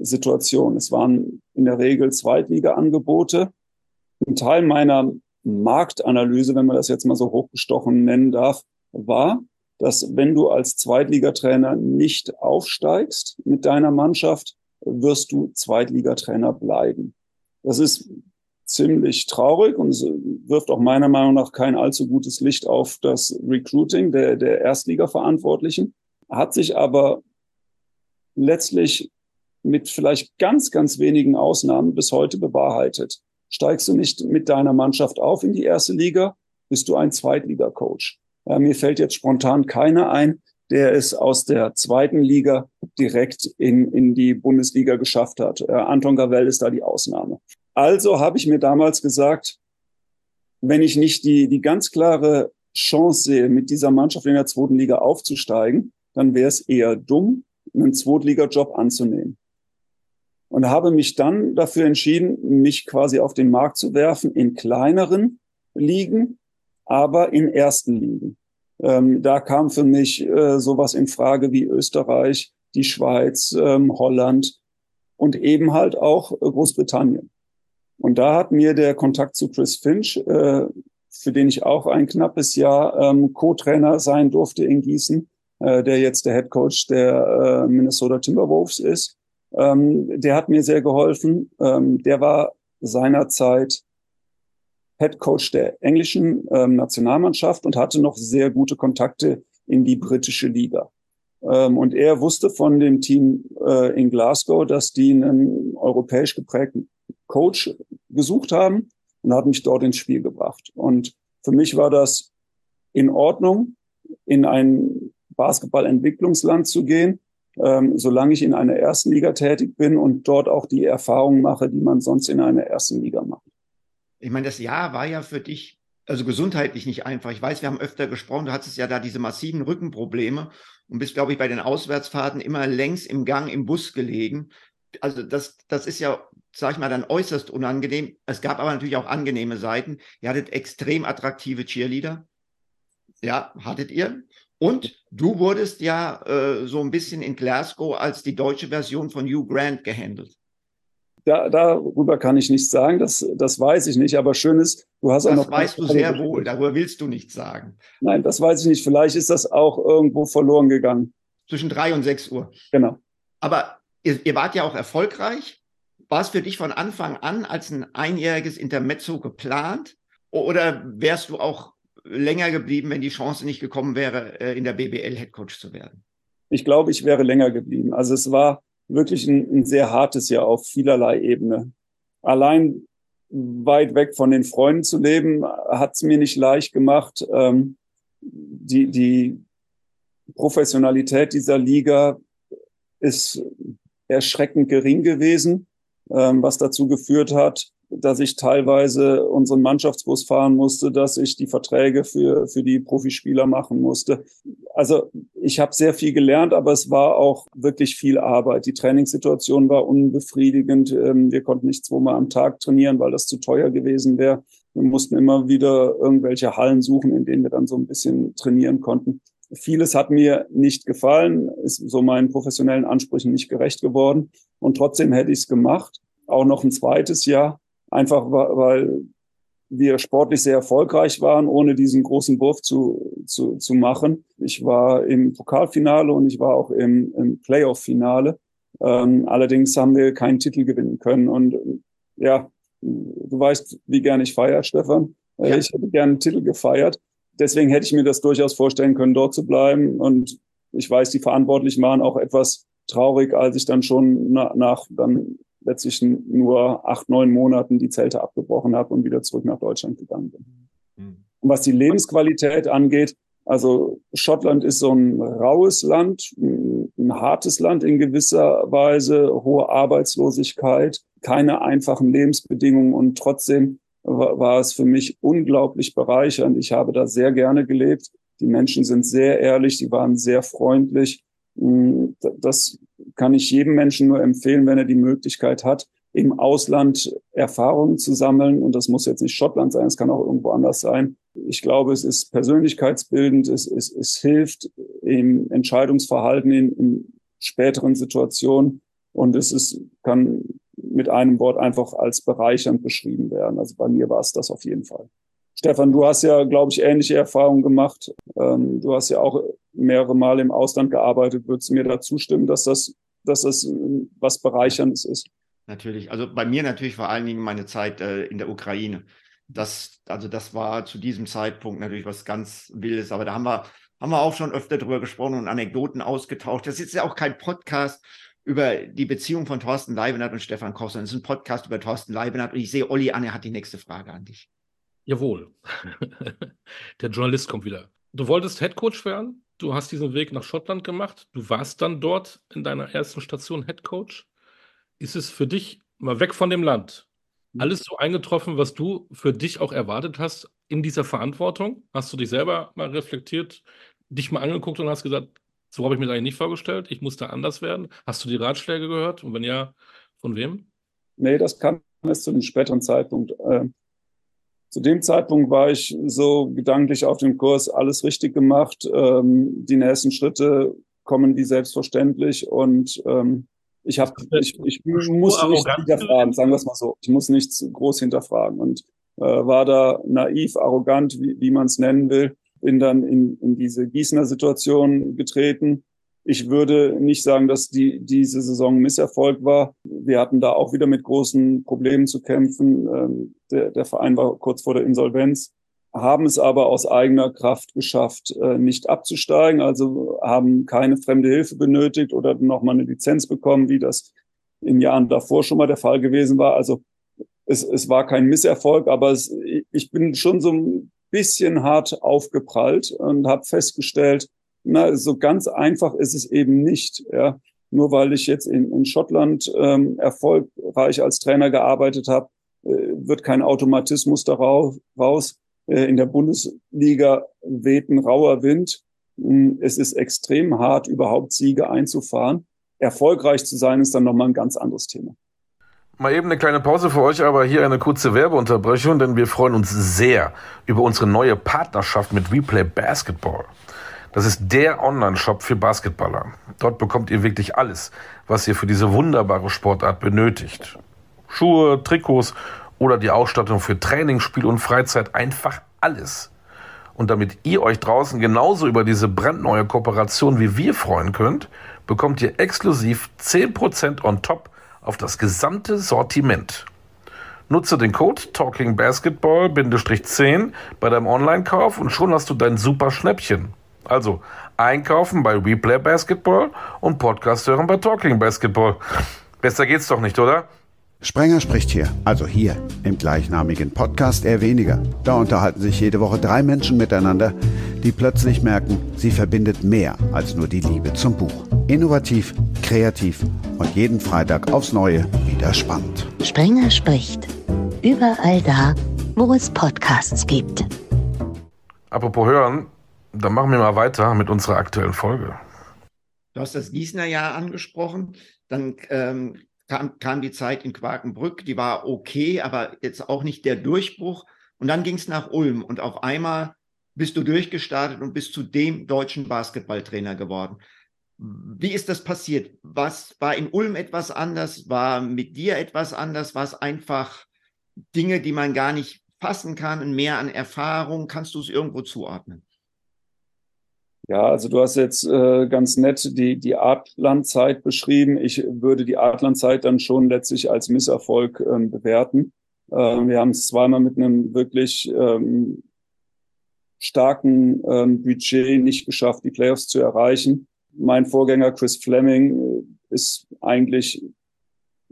Situation. Es waren in der Regel Zweitliga-Angebote. Ein Teil meiner Marktanalyse, wenn man das jetzt mal so hochgestochen nennen darf, war, dass wenn du als Zweitligatrainer nicht aufsteigst mit deiner Mannschaft, wirst du Zweitligatrainer bleiben. Das ist ziemlich traurig und wirft auch meiner Meinung nach kein allzu gutes Licht auf das Recruiting der, der Erstliga-Verantwortlichen, hat sich aber letztlich mit vielleicht ganz, ganz wenigen Ausnahmen bis heute bewahrheitet. Steigst du nicht mit deiner Mannschaft auf in die erste Liga, bist du ein Zweitliga-Coach. Ja, mir fällt jetzt spontan keiner ein, der es aus der zweiten Liga direkt in, in die Bundesliga geschafft hat. Äh, Anton Gavell ist da die Ausnahme. Also habe ich mir damals gesagt, wenn ich nicht die, die ganz klare Chance sehe, mit dieser Mannschaft in der zweiten Liga aufzusteigen, dann wäre es eher dumm, einen Zweitliga-Job anzunehmen und habe mich dann dafür entschieden, mich quasi auf den Markt zu werfen in kleineren Ligen, aber in ersten Ligen. Ähm, da kam für mich äh, sowas in Frage wie Österreich, die Schweiz, ähm, Holland und eben halt auch äh, Großbritannien. Und da hat mir der Kontakt zu Chris Finch, äh, für den ich auch ein knappes Jahr ähm, Co-Trainer sein durfte in Gießen, äh, der jetzt der Head Coach der äh, Minnesota Timberwolves ist, ähm, der hat mir sehr geholfen. Ähm, der war seinerzeit Head Coach der englischen ähm, Nationalmannschaft und hatte noch sehr gute Kontakte in die britische Liga. Ähm, und er wusste von dem Team äh, in Glasgow, dass die einen europäisch geprägten Coach gesucht haben und hat mich dort ins Spiel gebracht. Und für mich war das in Ordnung, in ein Basketballentwicklungsland zu gehen, ähm, solange ich in einer ersten Liga tätig bin und dort auch die Erfahrungen mache, die man sonst in einer ersten Liga macht. Ich meine, das Jahr war ja für dich also gesundheitlich nicht einfach. Ich weiß, wir haben öfter gesprochen, du hattest ja da diese massiven Rückenprobleme und bist, glaube ich, bei den Auswärtsfahrten immer längs im Gang im Bus gelegen. Also das, das ist ja, sag ich mal, dann äußerst unangenehm. Es gab aber natürlich auch angenehme Seiten. Ihr hattet extrem attraktive Cheerleader. Ja, hattet ihr. Und du wurdest ja äh, so ein bisschen in Glasgow als die deutsche Version von Hugh Grant gehandelt. Da, darüber kann ich nichts sagen, das, das weiß ich nicht, aber schön ist, du hast das auch noch. Das weißt du sehr wohl, darüber willst du nichts sagen. Nein, das weiß ich nicht. Vielleicht ist das auch irgendwo verloren gegangen. Zwischen drei und sechs Uhr. Genau. Aber ihr, ihr wart ja auch erfolgreich. War es für dich von Anfang an als ein einjähriges Intermezzo geplant? Oder wärst du auch länger geblieben, wenn die Chance nicht gekommen wäre, äh, in der BBL Headcoach zu werden? Ich glaube, ich wäre länger geblieben. Also es war wirklich ein, ein sehr hartes Jahr auf vielerlei Ebene. Allein weit weg von den Freunden zu leben, hat es mir nicht leicht gemacht. Ähm, die, die Professionalität dieser Liga ist erschreckend gering gewesen, ähm, was dazu geführt hat, dass ich teilweise unseren Mannschaftsbus fahren musste, dass ich die Verträge für, für die Profispieler machen musste. Also ich habe sehr viel gelernt, aber es war auch wirklich viel Arbeit. Die Trainingssituation war unbefriedigend. Ähm, wir konnten nicht zweimal am Tag trainieren, weil das zu teuer gewesen wäre. Wir mussten immer wieder irgendwelche Hallen suchen, in denen wir dann so ein bisschen trainieren konnten. Vieles hat mir nicht gefallen, ist so meinen professionellen Ansprüchen nicht gerecht geworden. Und trotzdem hätte ich es gemacht. Auch noch ein zweites Jahr einfach weil wir sportlich sehr erfolgreich waren, ohne diesen großen Wurf zu, zu, zu machen. Ich war im Pokalfinale und ich war auch im, im Playoff-Finale. Ähm, allerdings haben wir keinen Titel gewinnen können. Und ja, du weißt, wie gern ich feiere, Stefan. Äh, ja. Ich hätte gerne einen Titel gefeiert. Deswegen hätte ich mir das durchaus vorstellen können, dort zu bleiben. Und ich weiß, die Verantwortlichen waren auch etwas traurig, als ich dann schon nach, nach dann letztlich nur acht, neun Monaten die Zelte abgebrochen habe und wieder zurück nach Deutschland gegangen bin. Mhm. Und was die Lebensqualität angeht, also Schottland ist so ein raues Land, ein hartes Land in gewisser Weise, hohe Arbeitslosigkeit, keine einfachen Lebensbedingungen und trotzdem war es für mich unglaublich bereichernd. Ich habe da sehr gerne gelebt. Die Menschen sind sehr ehrlich, die waren sehr freundlich. Hm, das kann ich jedem Menschen nur empfehlen, wenn er die Möglichkeit hat, im Ausland Erfahrungen zu sammeln. Und das muss jetzt nicht Schottland sein, es kann auch irgendwo anders sein. Ich glaube, es ist persönlichkeitsbildend, es, es, es hilft im Entscheidungsverhalten in, in späteren Situationen. Und es ist, kann mit einem Wort einfach als bereichernd beschrieben werden. Also bei mir war es das auf jeden Fall. Stefan, du hast ja, glaube ich, ähnliche Erfahrungen gemacht. Ähm, du hast ja auch mehrere Male im Ausland gearbeitet. Würdest du mir da zustimmen, dass das, dass das was Bereicherndes ist? Natürlich. Also bei mir natürlich vor allen Dingen meine Zeit äh, in der Ukraine. Das, also das war zu diesem Zeitpunkt natürlich was ganz Wildes. Aber da haben wir, haben wir auch schon öfter drüber gesprochen und Anekdoten ausgetauscht. Das ist ja auch kein Podcast über die Beziehung von Thorsten Leibenhardt und Stefan Koch, sondern es ist ein Podcast über Thorsten Leibenhardt. Und ich sehe, Olli Anne hat die nächste Frage an dich. Jawohl. Der Journalist kommt wieder. Du wolltest Headcoach werden. Du hast diesen Weg nach Schottland gemacht. Du warst dann dort in deiner ersten Station Headcoach. Ist es für dich mal weg von dem Land mhm. alles so eingetroffen, was du für dich auch erwartet hast in dieser Verantwortung? Hast du dich selber mal reflektiert, dich mal angeguckt und hast gesagt, so habe ich mir das eigentlich nicht vorgestellt, ich muss da anders werden? Hast du die Ratschläge gehört? Und wenn ja, von wem? Nee, das kam erst zu einem späteren Zeitpunkt. Zu dem Zeitpunkt war ich so gedanklich auf dem Kurs, alles richtig gemacht. Ähm, die nächsten Schritte kommen wie selbstverständlich und ähm, ich habe, ich, ich muss nichts hinterfragen, sagen wir es mal so. Ich muss nichts groß hinterfragen und äh, war da naiv, arrogant, wie, wie man es nennen will. Bin dann in, in diese Gießener Situation getreten ich würde nicht sagen, dass die, diese Saison Misserfolg war. Wir hatten da auch wieder mit großen Problemen zu kämpfen. Ähm, der, der Verein war kurz vor der Insolvenz, haben es aber aus eigener Kraft geschafft, äh, nicht abzusteigen, also haben keine fremde Hilfe benötigt oder nochmal eine Lizenz bekommen, wie das in Jahren davor schon mal der Fall gewesen war. Also es, es war kein Misserfolg, aber es, ich bin schon so ein bisschen hart aufgeprallt und habe festgestellt, na, so ganz einfach ist es eben nicht. Ja. Nur weil ich jetzt in, in Schottland ähm, erfolgreich als Trainer gearbeitet habe, äh, wird kein Automatismus daraus raus. Äh, in der Bundesliga weht ein rauer Wind. Hm, es ist extrem hart, überhaupt Siege einzufahren. Erfolgreich zu sein, ist dann nochmal ein ganz anderes Thema. Mal eben eine kleine Pause für euch, aber hier eine kurze Werbeunterbrechung, denn wir freuen uns sehr über unsere neue Partnerschaft mit Replay Basketball. Das ist der Online-Shop für Basketballer. Dort bekommt ihr wirklich alles, was ihr für diese wunderbare Sportart benötigt. Schuhe, Trikots oder die Ausstattung für Training, Spiel und Freizeit, einfach alles. Und damit ihr euch draußen genauso über diese brandneue Kooperation wie wir freuen könnt, bekommt ihr exklusiv 10% on top auf das gesamte Sortiment. Nutze den Code TalkingBasketball-10 bei deinem Online-Kauf und schon hast du dein super Schnäppchen. Also einkaufen bei Replay Basketball und Podcast hören bei Talking Basketball. Besser geht's doch nicht, oder? Sprenger spricht hier, also hier im gleichnamigen Podcast eher weniger. Da unterhalten sich jede Woche drei Menschen miteinander, die plötzlich merken, sie verbindet mehr als nur die Liebe zum Buch. Innovativ, kreativ und jeden Freitag aufs Neue wieder spannend. Sprenger spricht. Überall da, wo es Podcasts gibt. Apropos hören, dann machen wir mal weiter mit unserer aktuellen Folge. Du hast das Gießener Jahr angesprochen. Dann ähm, kam, kam die Zeit in Quakenbrück, die war okay, aber jetzt auch nicht der Durchbruch. Und dann ging es nach Ulm und auf einmal bist du durchgestartet und bist zu dem deutschen Basketballtrainer geworden. Wie ist das passiert? Was war in Ulm etwas anders? War mit dir etwas anders? War es einfach Dinge, die man gar nicht fassen kann, mehr an Erfahrung? Kannst du es irgendwo zuordnen? Ja, also du hast jetzt äh, ganz nett die, die Adlandzeit beschrieben. Ich würde die Adlandzeit dann schon letztlich als Misserfolg ähm, bewerten. Ähm, wir haben es zweimal mit einem wirklich ähm, starken ähm, Budget nicht geschafft, die Playoffs zu erreichen. Mein Vorgänger Chris Fleming äh, ist eigentlich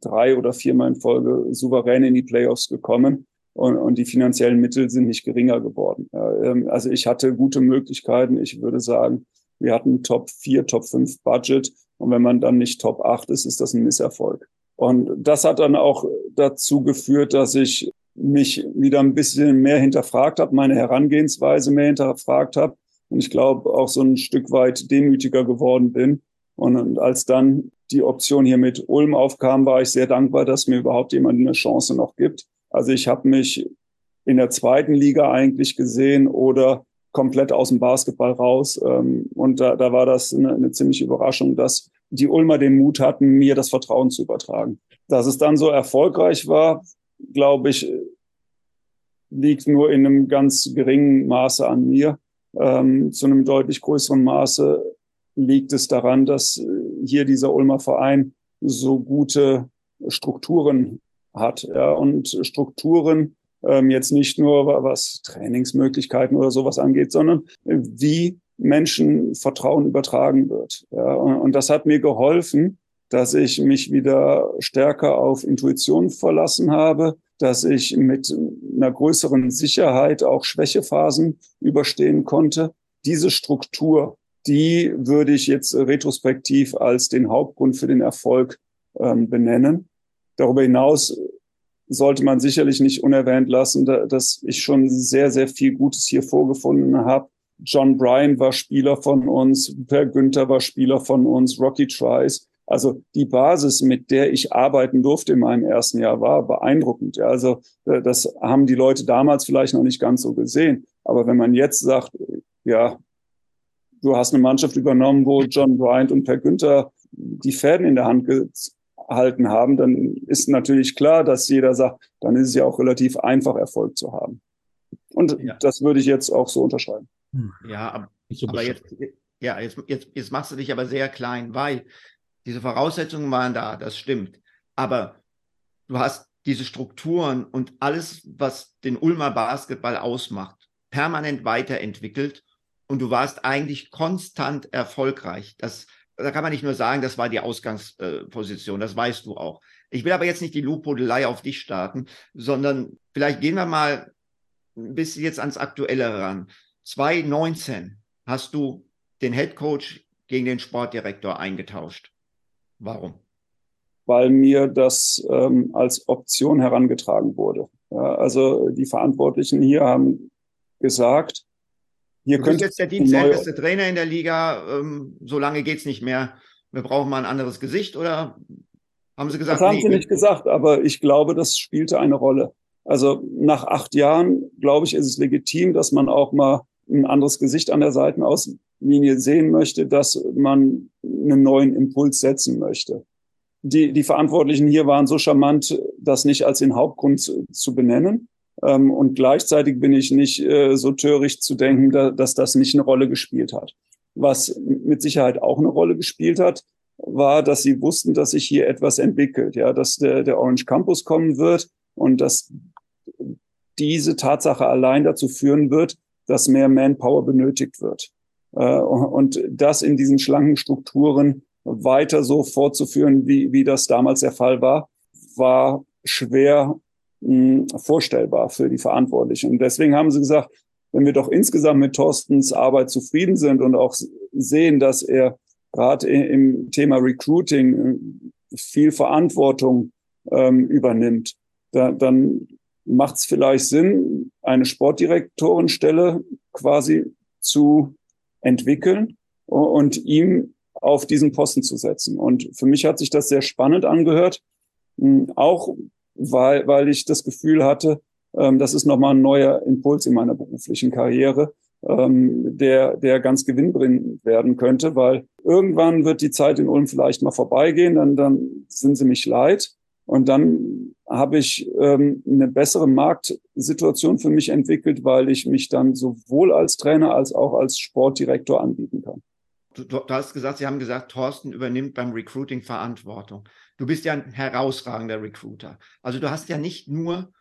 drei oder viermal in Folge souverän in die Playoffs gekommen und, und die finanziellen Mittel sind nicht geringer geworden. Ähm, also ich hatte gute Möglichkeiten. Ich würde sagen, wir hatten Top 4, Top 5 Budget. Und wenn man dann nicht Top 8 ist, ist das ein Misserfolg. Und das hat dann auch dazu geführt, dass ich mich wieder ein bisschen mehr hinterfragt habe, meine Herangehensweise mehr hinterfragt habe. Und ich glaube auch so ein Stück weit demütiger geworden bin. Und als dann die Option hier mit Ulm aufkam, war ich sehr dankbar, dass mir überhaupt jemand eine Chance noch gibt. Also ich habe mich in der zweiten Liga eigentlich gesehen oder komplett aus dem Basketball raus. Ähm, und da, da war das eine, eine ziemliche Überraschung, dass die Ulmer den Mut hatten, mir das Vertrauen zu übertragen. Dass es dann so erfolgreich war, glaube ich, liegt nur in einem ganz geringen Maße an mir. Ähm, zu einem deutlich größeren Maße liegt es daran, dass hier dieser Ulmer Verein so gute Strukturen hat. Ja, und Strukturen ähm, jetzt nicht nur was Trainingsmöglichkeiten oder sowas angeht, sondern wie Menschen Vertrauen übertragen wird. Ja, und, und das hat mir geholfen, dass ich mich wieder stärker auf Intuition verlassen habe, dass ich mit einer größeren Sicherheit auch Schwächephasen überstehen konnte. Diese Struktur, die würde ich jetzt retrospektiv als den Hauptgrund für den Erfolg ähm, benennen. Darüber hinaus sollte man sicherlich nicht unerwähnt lassen, dass ich schon sehr, sehr viel Gutes hier vorgefunden habe. John Bryan war Spieler von uns, Per Günther war Spieler von uns, Rocky Trice. Also die Basis, mit der ich arbeiten durfte in meinem ersten Jahr, war beeindruckend. Ja, also äh, das haben die Leute damals vielleicht noch nicht ganz so gesehen. Aber wenn man jetzt sagt, ja, du hast eine Mannschaft übernommen, wo John Bryant und Per Günther die Fäden in der Hand erhalten haben, dann ist natürlich klar, dass jeder sagt, dann ist es ja auch relativ einfach, Erfolg zu haben. Und ja. das würde ich jetzt auch so unterschreiben. Hm. Ja, aber, aber jetzt, ja, jetzt, jetzt, jetzt machst du dich aber sehr klein, weil diese Voraussetzungen waren da, das stimmt. Aber du hast diese Strukturen und alles, was den Ulmer Basketball ausmacht, permanent weiterentwickelt und du warst eigentlich konstant erfolgreich. Das da kann man nicht nur sagen, das war die Ausgangsposition, das weißt du auch. Ich will aber jetzt nicht die Lobhudelei auf dich starten, sondern vielleicht gehen wir mal ein bisschen jetzt ans Aktuelle ran. 2019 hast du den Head Coach gegen den Sportdirektor eingetauscht. Warum? Weil mir das ähm, als Option herangetragen wurde. Ja, also die Verantwortlichen hier haben gesagt, hier du bist jetzt der dienstälteste Trainer in der Liga, ähm, so lange geht es nicht mehr. Wir brauchen mal ein anderes Gesicht oder haben Sie gesagt? Das haben nee, Sie nicht gesagt, aber ich glaube, das spielte eine Rolle. Also nach acht Jahren, glaube ich, ist es legitim, dass man auch mal ein anderes Gesicht an der Seitenauslinie sehen möchte, dass man einen neuen Impuls setzen möchte. Die, die Verantwortlichen hier waren so charmant, das nicht als den Hauptgrund zu, zu benennen. Ähm, und gleichzeitig bin ich nicht äh, so töricht zu denken, da, dass das nicht eine Rolle gespielt hat. Was mit Sicherheit auch eine Rolle gespielt hat, war, dass sie wussten, dass sich hier etwas entwickelt, ja, dass der, der Orange Campus kommen wird und dass diese Tatsache allein dazu führen wird, dass mehr Manpower benötigt wird. Äh, und das in diesen schlanken Strukturen weiter so fortzuführen, wie, wie das damals der Fall war, war schwer mh, vorstellbar für die Verantwortlichen. Und deswegen haben sie gesagt, wenn wir doch insgesamt mit Thorstens Arbeit zufrieden sind und auch sehen, dass er gerade im Thema Recruiting viel Verantwortung ähm, übernimmt, da, dann macht es vielleicht Sinn, eine Sportdirektorenstelle quasi zu entwickeln und ihm auf diesen Posten zu setzen. Und für mich hat sich das sehr spannend angehört, auch weil, weil ich das Gefühl hatte, ähm, das ist nochmal ein neuer Impuls in meiner beruflichen Karriere, ähm, der, der ganz gewinnbringend werden könnte, weil irgendwann wird die Zeit in Ulm vielleicht mal vorbeigehen, dann, dann sind sie mich leid. Und dann habe ich ähm, eine bessere Marktsituation für mich entwickelt, weil ich mich dann sowohl als Trainer als auch als Sportdirektor anbieten kann. Du, du hast gesagt, Sie haben gesagt, Thorsten übernimmt beim Recruiting Verantwortung. Du bist ja ein herausragender Recruiter. Also du hast ja nicht nur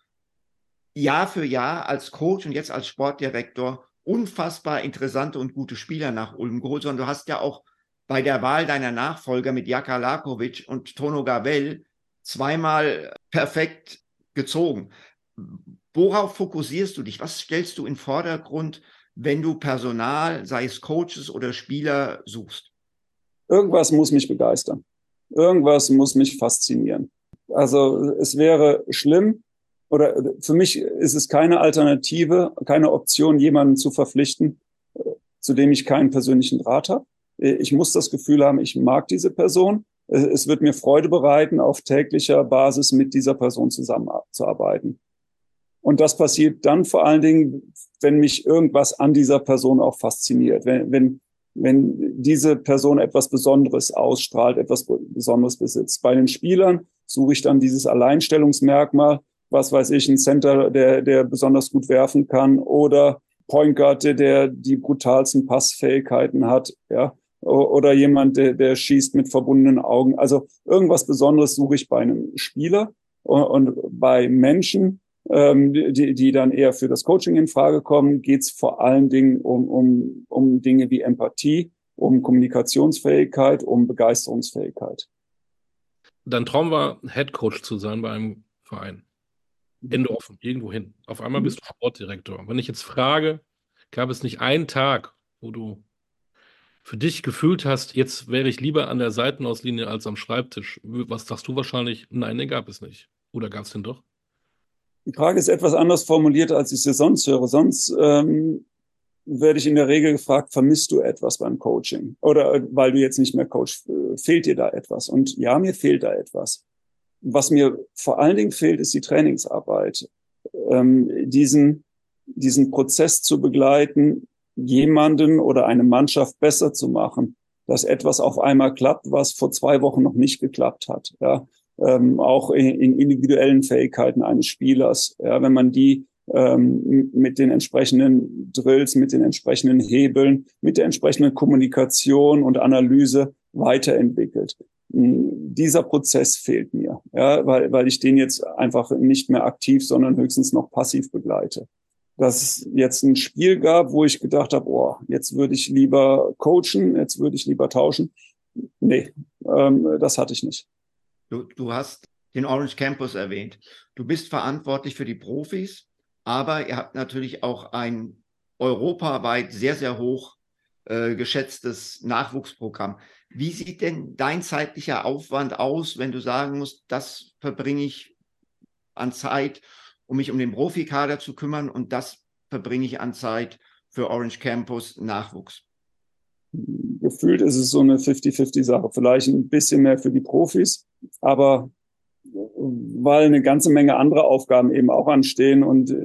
Jahr für Jahr als Coach und jetzt als Sportdirektor unfassbar interessante und gute Spieler nach Ulm geholt, sondern du hast ja auch bei der Wahl deiner Nachfolger mit Jaka Lakovic und Tono Gabel zweimal perfekt gezogen. Worauf fokussierst du dich? Was stellst du in Vordergrund, wenn du Personal, sei es Coaches oder Spieler, suchst? Irgendwas muss mich begeistern. Irgendwas muss mich faszinieren. Also es wäre schlimm oder für mich ist es keine Alternative, keine Option, jemanden zu verpflichten, zu dem ich keinen persönlichen Draht habe. Ich muss das Gefühl haben, ich mag diese Person es wird mir Freude bereiten, auf täglicher Basis mit dieser Person zusammenzuarbeiten. Und das passiert dann vor allen Dingen, wenn mich irgendwas an dieser Person auch fasziniert. Wenn, wenn, wenn diese Person etwas Besonderes ausstrahlt, etwas Besonderes besitzt. Bei den Spielern suche ich dann dieses Alleinstellungsmerkmal, was weiß ich, ein Center, der, der besonders gut werfen kann oder Point Guard, der die brutalsten Passfähigkeiten hat, ja oder jemand, der, der schießt mit verbundenen Augen. Also irgendwas Besonderes suche ich bei einem Spieler und, bei Menschen, ähm, die, die dann eher für das Coaching in Frage kommen, geht es vor allen Dingen um, um, um Dinge wie Empathie, um Kommunikationsfähigkeit, um Begeisterungsfähigkeit. Dein Traum war, Head Coach zu sein bei einem Verein. Ende offen, irgendwo hin. Auf einmal bist du Sportdirektor. Wenn ich jetzt frage, gab es nicht einen Tag, wo du für dich gefühlt hast, jetzt wäre ich lieber an der Seitenauslinie als am Schreibtisch, was sagst du wahrscheinlich? Nein, den gab es nicht. Oder gab es den doch? Die Frage ist etwas anders formuliert, als ich sie sonst höre. Sonst ähm, werde ich in der Regel gefragt, vermisst du etwas beim Coaching? Oder äh, weil du jetzt nicht mehr Coach, äh, fehlt dir da etwas? Und ja, mir fehlt da etwas. Was mir vor allen Dingen fehlt, ist die Trainingsarbeit. Ähm, diesen, diesen Prozess zu begleiten, jemanden oder eine Mannschaft besser zu machen, dass etwas auf einmal klappt, was vor zwei Wochen noch nicht geklappt hat. Ja, ähm, auch in, in individuellen Fähigkeiten eines Spielers. Ja, wenn man die ähm, mit den entsprechenden Drills, mit den entsprechenden Hebeln, mit der entsprechenden Kommunikation und Analyse weiterentwickelt. Hm, dieser Prozess fehlt mir, ja, weil, weil ich den jetzt einfach nicht mehr aktiv, sondern höchstens noch passiv begleite dass es jetzt ein Spiel gab, wo ich gedacht habe, oh, jetzt würde ich lieber coachen, jetzt würde ich lieber tauschen. Nee, ähm, das hatte ich nicht. Du, du hast den Orange Campus erwähnt. Du bist verantwortlich für die Profis, aber ihr habt natürlich auch ein europaweit sehr, sehr hoch äh, geschätztes Nachwuchsprogramm. Wie sieht denn dein zeitlicher Aufwand aus, wenn du sagen musst, das verbringe ich an Zeit, um mich um den Profikader zu kümmern und das verbringe ich an Zeit für Orange Campus Nachwuchs? Gefühlt ist es so eine 50-50-Sache. Vielleicht ein bisschen mehr für die Profis, aber weil eine ganze Menge andere Aufgaben eben auch anstehen und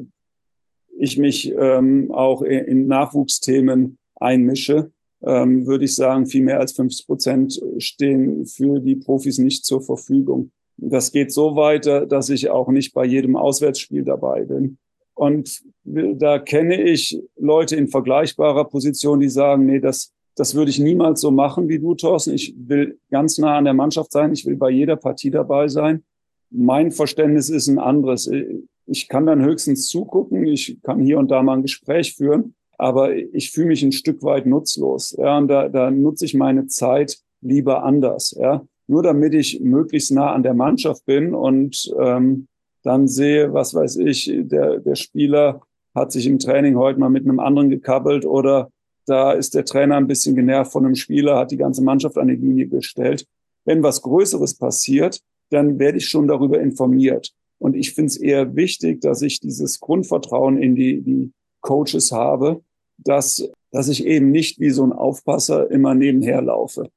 ich mich ähm, auch in Nachwuchsthemen einmische, ähm, würde ich sagen, viel mehr als 50 Prozent stehen für die Profis nicht zur Verfügung. Das geht so weiter, dass ich auch nicht bei jedem Auswärtsspiel dabei bin. Und da kenne ich Leute in vergleichbarer Position, die sagen, nee, das, das würde ich niemals so machen wie du, Thorsten. Ich will ganz nah an der Mannschaft sein. Ich will bei jeder Partie dabei sein. Mein Verständnis ist ein anderes. Ich kann dann höchstens zugucken. Ich kann hier und da mal ein Gespräch führen. Aber ich fühle mich ein Stück weit nutzlos. Ja, und da, da nutze ich meine Zeit lieber anders. Ja, nur damit ich möglichst nah an der Mannschaft bin und ähm, dann sehe, was weiß ich, der, der Spieler hat sich im Training heute mal mit einem anderen gekabbelt oder da ist der Trainer ein bisschen genervt von einem Spieler, hat die ganze Mannschaft an die Linie gestellt. Wenn was Größeres passiert, dann werde ich schon darüber informiert. Und ich finde es eher wichtig, dass ich dieses Grundvertrauen in die, die Coaches habe, dass, dass ich eben nicht wie so ein Aufpasser immer nebenher laufe.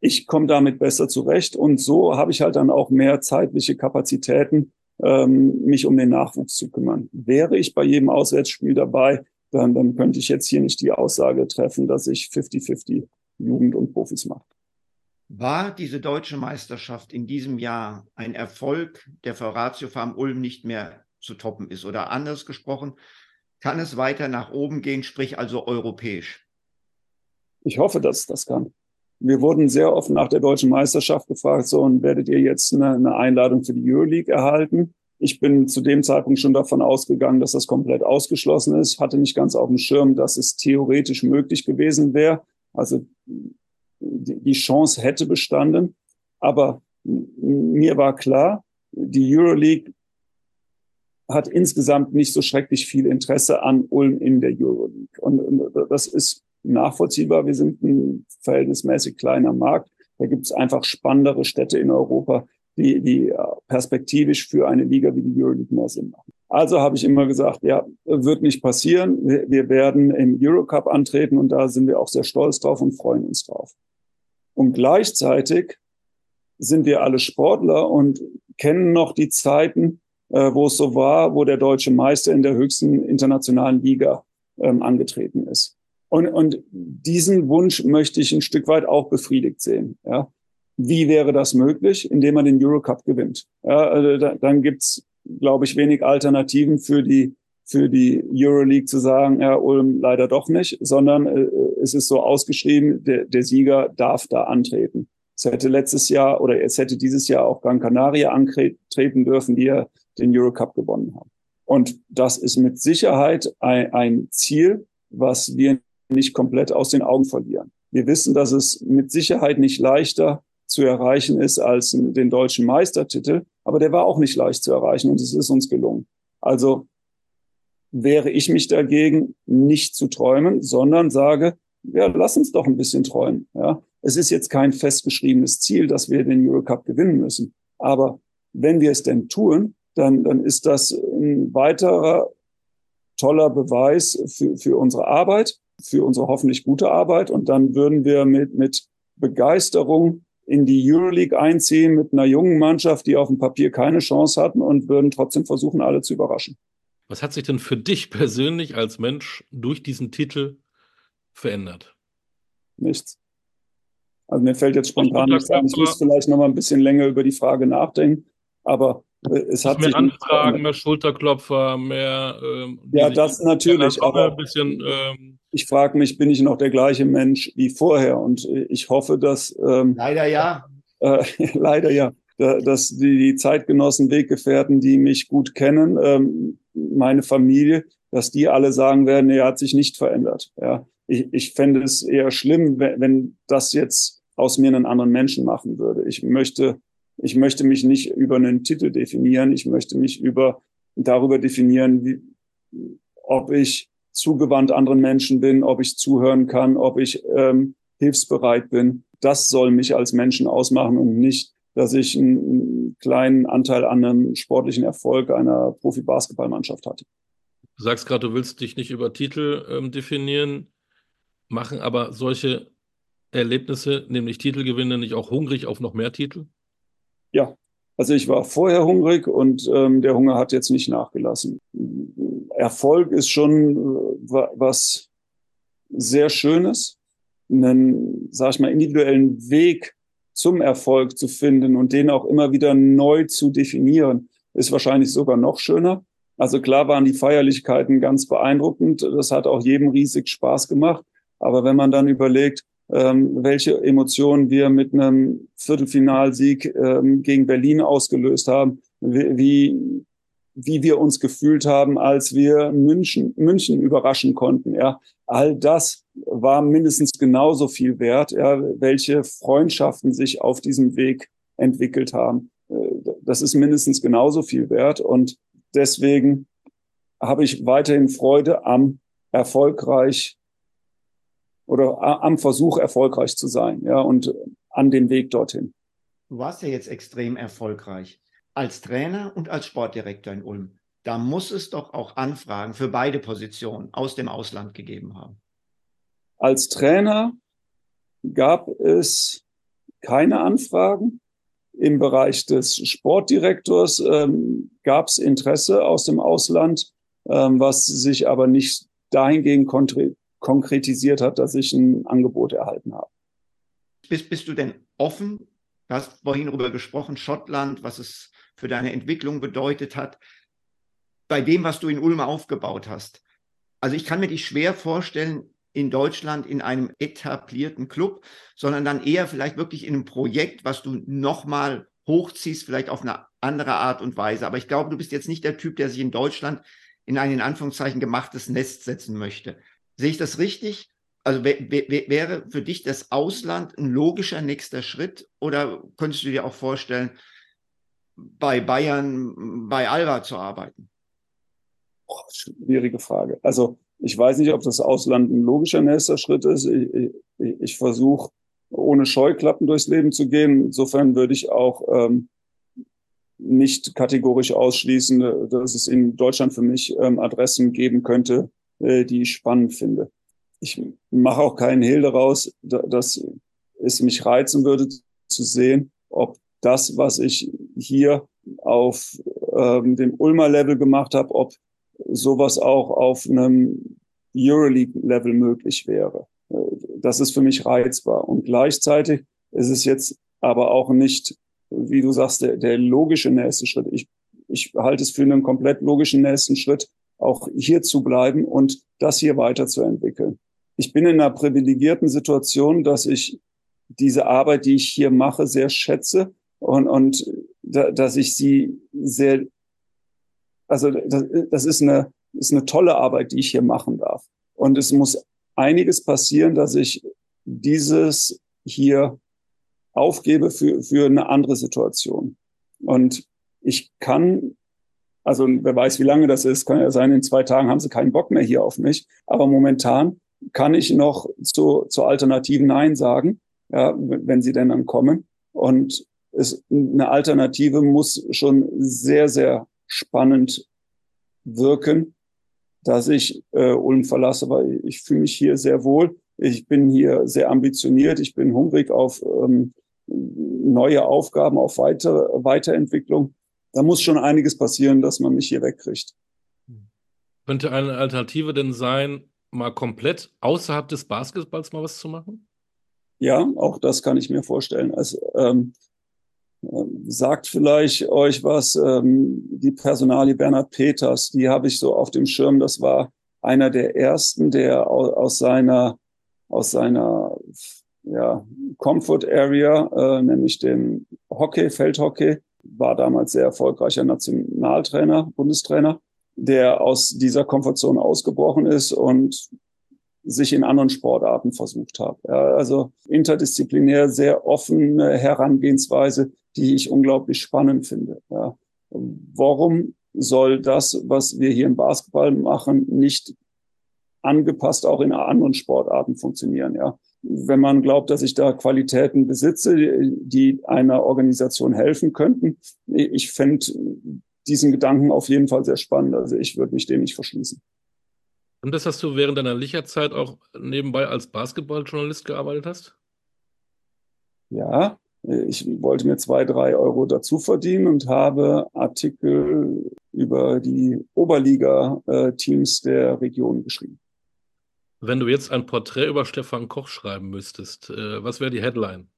Ich komme damit besser zurecht und so habe ich halt dann auch mehr zeitliche Kapazitäten, ähm, mich um den Nachwuchs zu kümmern. Wäre ich bei jedem Auswärtsspiel dabei, dann, dann könnte ich jetzt hier nicht die Aussage treffen, dass ich 50-50 Jugend und Profis mache. War diese deutsche Meisterschaft in diesem Jahr ein Erfolg, der für Ratio Farm Ulm nicht mehr zu toppen ist? Oder anders gesprochen, kann es weiter nach oben gehen, sprich also europäisch? Ich hoffe, dass das kann. Wir wurden sehr oft nach der deutschen Meisterschaft gefragt, so, und werdet ihr jetzt eine, eine Einladung für die Euroleague erhalten? Ich bin zu dem Zeitpunkt schon davon ausgegangen, dass das komplett ausgeschlossen ist, hatte nicht ganz auf dem Schirm, dass es theoretisch möglich gewesen wäre. Also die Chance hätte bestanden. Aber mir war klar, die Euroleague hat insgesamt nicht so schrecklich viel Interesse an Ulm in der Euroleague. Und das ist nachvollziehbar. Wir sind ein verhältnismäßig kleiner Markt. Da gibt es einfach spannendere Städte in Europa, die, die perspektivisch für eine Liga wie die Euroleague mehr Sinn machen. Also habe ich immer gesagt, ja, wird nicht passieren. Wir, wir werden im Eurocup antreten und da sind wir auch sehr stolz drauf und freuen uns drauf. Und gleichzeitig sind wir alle Sportler und kennen noch die Zeiten, äh, wo es so war, wo der deutsche Meister in der höchsten internationalen Liga ähm, angetreten ist. Und, und diesen Wunsch möchte ich ein Stück weit auch befriedigt sehen. Ja. Wie wäre das möglich? Indem man den Eurocup gewinnt. Ja, also da, dann gibt's, glaube ich, wenig Alternativen für die, für die Euroleague zu sagen, ja, Ulm leider doch nicht, sondern äh, es ist so ausgeschrieben, der, der Sieger darf da antreten. Es hätte letztes Jahr oder es hätte dieses Jahr auch Gran Canaria antreten dürfen, die ja den Eurocup gewonnen haben. Und das ist mit Sicherheit ein, ein Ziel, was wir nicht komplett aus den Augen verlieren. Wir wissen, dass es mit Sicherheit nicht leichter zu erreichen ist als den deutschen Meistertitel, aber der war auch nicht leicht zu erreichen und es ist uns gelungen. Also wäre ich mich dagegen, nicht zu träumen, sondern sage, ja, lass uns doch ein bisschen träumen. Ja, es ist jetzt kein festgeschriebenes Ziel, dass wir den Eurocup gewinnen müssen. Aber wenn wir es denn tun, dann, dann ist das ein weiterer toller Beweis für, für unsere Arbeit für unsere hoffentlich gute Arbeit. Und dann würden wir mit, mit Begeisterung in die Euroleague einziehen mit einer jungen Mannschaft, die auf dem Papier keine Chance hatten und würden trotzdem versuchen, alle zu überraschen. Was hat sich denn für dich persönlich als Mensch durch diesen Titel verändert? Nichts. Also mir fällt jetzt spontan nichts ein. Ich muss vielleicht noch mal ein bisschen länger über die Frage nachdenken. Aber es hat mehr Anfragen, mehr Schulterklopfer, mehr. Ähm, ja, das natürlich. Aber ein bisschen. Ähm, ich frage mich, bin ich noch der gleiche Mensch wie vorher? Und ich hoffe, dass. Ähm, leider ja. Äh, leider ja. Dass die, die Zeitgenossen, Weggefährten, die mich gut kennen, ähm, meine Familie, dass die alle sagen werden, er hat sich nicht verändert. Ja, ich, ich fände es eher schlimm, wenn, wenn das jetzt aus mir einen anderen Menschen machen würde. Ich möchte ich möchte mich nicht über einen Titel definieren. Ich möchte mich über, darüber definieren, wie, ob ich zugewandt anderen Menschen bin, ob ich zuhören kann, ob ich ähm, hilfsbereit bin. Das soll mich als Menschen ausmachen und nicht, dass ich einen, einen kleinen Anteil an einem sportlichen Erfolg einer Profi-Basketballmannschaft hatte. Du sagst gerade, du willst dich nicht über Titel ähm, definieren, machen aber solche Erlebnisse, nämlich Titelgewinne, nicht auch hungrig auf noch mehr Titel? Ja, also ich war vorher hungrig und ähm, der Hunger hat jetzt nicht nachgelassen. Erfolg ist schon äh, was sehr Schönes, einen, sag ich mal, individuellen Weg zum Erfolg zu finden und den auch immer wieder neu zu definieren, ist wahrscheinlich sogar noch schöner. Also klar waren die Feierlichkeiten ganz beeindruckend. Das hat auch jedem riesig Spaß gemacht. Aber wenn man dann überlegt, ähm, welche Emotionen wir mit einem Viertelfinalsieg ähm, gegen Berlin ausgelöst haben, wie, wie wir uns gefühlt haben, als wir München, München überraschen konnten. Ja, all das war mindestens genauso viel wert, ja, welche Freundschaften sich auf diesem Weg entwickelt haben. Äh, das ist mindestens genauso viel wert und deswegen habe ich weiterhin Freude am erfolgreich oder am Versuch erfolgreich zu sein, ja, und an dem Weg dorthin. Du warst ja jetzt extrem erfolgreich als Trainer und als Sportdirektor in Ulm. Da muss es doch auch Anfragen für beide Positionen aus dem Ausland gegeben haben. Als Trainer gab es keine Anfragen. Im Bereich des Sportdirektors ähm, gab es Interesse aus dem Ausland, ähm, was sich aber nicht dahingehend konkretisiert hat, dass ich ein Angebot erhalten habe. Bist, bist du denn offen? Du hast vorhin darüber gesprochen, Schottland, was es für deine Entwicklung bedeutet hat, bei dem, was du in Ulm aufgebaut hast. Also ich kann mir dich schwer vorstellen, in Deutschland in einem etablierten Club, sondern dann eher vielleicht wirklich in einem Projekt, was du nochmal hochziehst, vielleicht auf eine andere Art und Weise. Aber ich glaube, du bist jetzt nicht der Typ, der sich in Deutschland in ein in Anführungszeichen gemachtes Nest setzen möchte. Sehe ich das richtig? Also wäre für dich das Ausland ein logischer nächster Schritt oder könntest du dir auch vorstellen, bei Bayern, bei Alba zu arbeiten? Oh, schwierige Frage. Also ich weiß nicht, ob das Ausland ein logischer nächster Schritt ist. Ich, ich, ich versuche ohne Scheuklappen durchs Leben zu gehen. Insofern würde ich auch ähm, nicht kategorisch ausschließen, dass es in Deutschland für mich ähm, Adressen geben könnte, äh, die ich spannend finde. Ich mache auch keinen Hehl daraus, dass es mich reizen würde zu sehen, ob das, was ich hier auf ähm, dem Ulmer Level gemacht habe, ob sowas auch auf einem Euroleague-Level möglich wäre. Äh, das ist für mich reizbar. Und gleichzeitig ist es jetzt aber auch nicht, wie du sagst, der, der logische nächste Schritt. Ich, ich halte es für einen komplett logischen nächsten Schritt, auch hier zu bleiben und das hier weiterzuentwickeln. Ich bin in einer privilegierten Situation, dass ich diese Arbeit, die ich hier mache, sehr schätze und, und da, dass ich sie sehr, also das, das ist, eine, ist eine tolle Arbeit, die ich hier machen darf. Und es muss einiges passieren, dass ich dieses hier aufgebe für, für eine andere Situation. Und ich kann also wer weiß, wie lange das ist, kann ja sein, in zwei Tagen haben sie keinen Bock mehr hier auf mich. Aber momentan kann ich noch zu, zu Alternativen Nein sagen, ja, wenn sie denn dann kommen. Und es, eine Alternative muss schon sehr, sehr spannend wirken, dass ich äh, Ulm verlasse, weil ich fühle mich hier sehr wohl. Ich bin hier sehr ambitioniert. Ich bin hungrig auf ähm, neue Aufgaben, auf weitere Weiterentwicklung da muss schon einiges passieren, dass man mich hier wegkriegt. Könnte eine Alternative denn sein, mal komplett außerhalb des Basketballs mal was zu machen? Ja, auch das kann ich mir vorstellen. Also, ähm, ähm, sagt vielleicht euch was, ähm, die Personalie Bernhard Peters, die habe ich so auf dem Schirm. Das war einer der ersten, der aus, aus seiner, aus seiner ja, Comfort Area, äh, nämlich dem Hockey, Feldhockey, war damals sehr erfolgreicher Nationaltrainer, Bundestrainer, der aus dieser Komfortzone ausgebrochen ist und sich in anderen Sportarten versucht hat. Ja, also interdisziplinär sehr offene Herangehensweise, die ich unglaublich spannend finde. Ja. Warum soll das, was wir hier im Basketball machen, nicht angepasst auch in anderen Sportarten funktionieren? Ja. Wenn man glaubt, dass ich da Qualitäten besitze, die einer Organisation helfen könnten, ich fände diesen Gedanken auf jeden Fall sehr spannend. Also ich würde mich dem nicht verschließen. Und das hast du während deiner Licherzeit auch nebenbei als Basketballjournalist gearbeitet hast? Ja, ich wollte mir zwei, drei Euro dazu verdienen und habe Artikel über die Oberliga-Teams der Region geschrieben. Wenn du jetzt ein Porträt über Stefan Koch schreiben müsstest, äh, was wäre die Headline?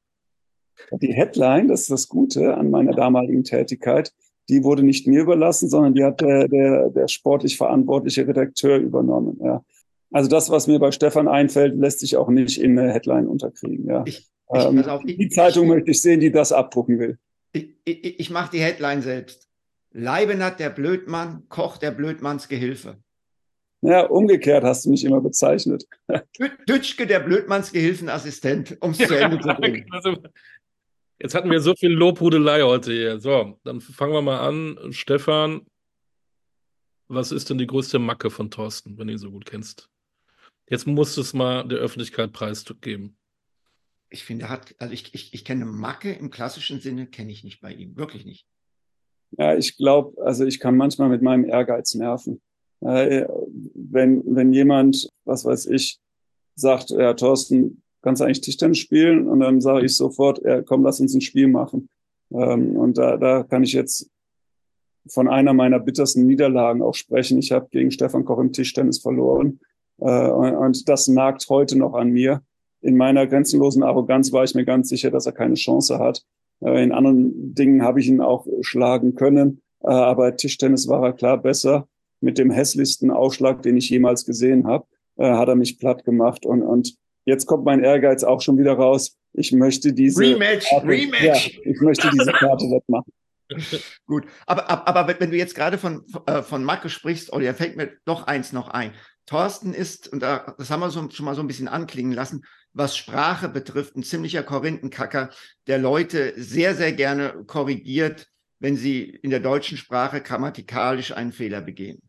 Die Headline, das ist das Gute an meiner damaligen Tätigkeit, die wurde nicht mir überlassen, sondern die hat der, der, der sportlich verantwortliche Redakteur übernommen. Ja. Also das, was mir bei Stefan einfällt, lässt sich auch nicht in eine Headline unterkriegen. Ja. Ich, ich, ähm, auf, ich, die Zeitung möchte ich sehen, die das abdrucken will. Ich, ich mache die Headline selbst. Leibenat der Blödmann, Koch der Blödmanns Gehilfe. Ja, umgekehrt hast du mich immer bezeichnet. Dütschke der Blödmanns Gehilfenassistent, um es zu Ende zu bringen. Also, Jetzt hatten wir so viel Lobhudelei heute hier. So, dann fangen wir mal an. Stefan, was ist denn die größte Macke von Thorsten, wenn du ihn so gut kennst? Jetzt musst du es mal der Öffentlichkeit preisgeben. Ich finde, er hat, also ich, ich, ich kenne Macke im klassischen Sinne, kenne ich nicht bei ihm, wirklich nicht. Ja, ich glaube, also ich kann manchmal mit meinem Ehrgeiz nerven. Wenn, wenn jemand, was weiß ich, sagt, ja, Thorsten, kannst du eigentlich Tischtennis spielen? Und dann sage ich sofort, ja, komm, lass uns ein Spiel machen. Ähm, und da, da kann ich jetzt von einer meiner bittersten Niederlagen auch sprechen. Ich habe gegen Stefan Koch im Tischtennis verloren. Äh, und, und das nagt heute noch an mir. In meiner grenzenlosen Arroganz war ich mir ganz sicher, dass er keine Chance hat. Äh, in anderen Dingen habe ich ihn auch schlagen können. Äh, aber Tischtennis war er klar besser. Mit dem hässlichsten Aufschlag, den ich jemals gesehen habe, äh, hat er mich platt gemacht. Und, und jetzt kommt mein Ehrgeiz auch schon wieder raus. Ich möchte diese Rematch, Karte, Rematch. Ja, ich möchte diese Karte wegmachen. Gut, aber, aber, wenn du jetzt gerade von, äh, von Marco sprichst, Olli, da fällt mir doch eins noch ein. Thorsten ist, und das haben wir so, schon mal so ein bisschen anklingen lassen, was Sprache betrifft, ein ziemlicher Korinthenkacker, der Leute sehr, sehr gerne korrigiert, wenn sie in der deutschen Sprache grammatikalisch einen Fehler begehen.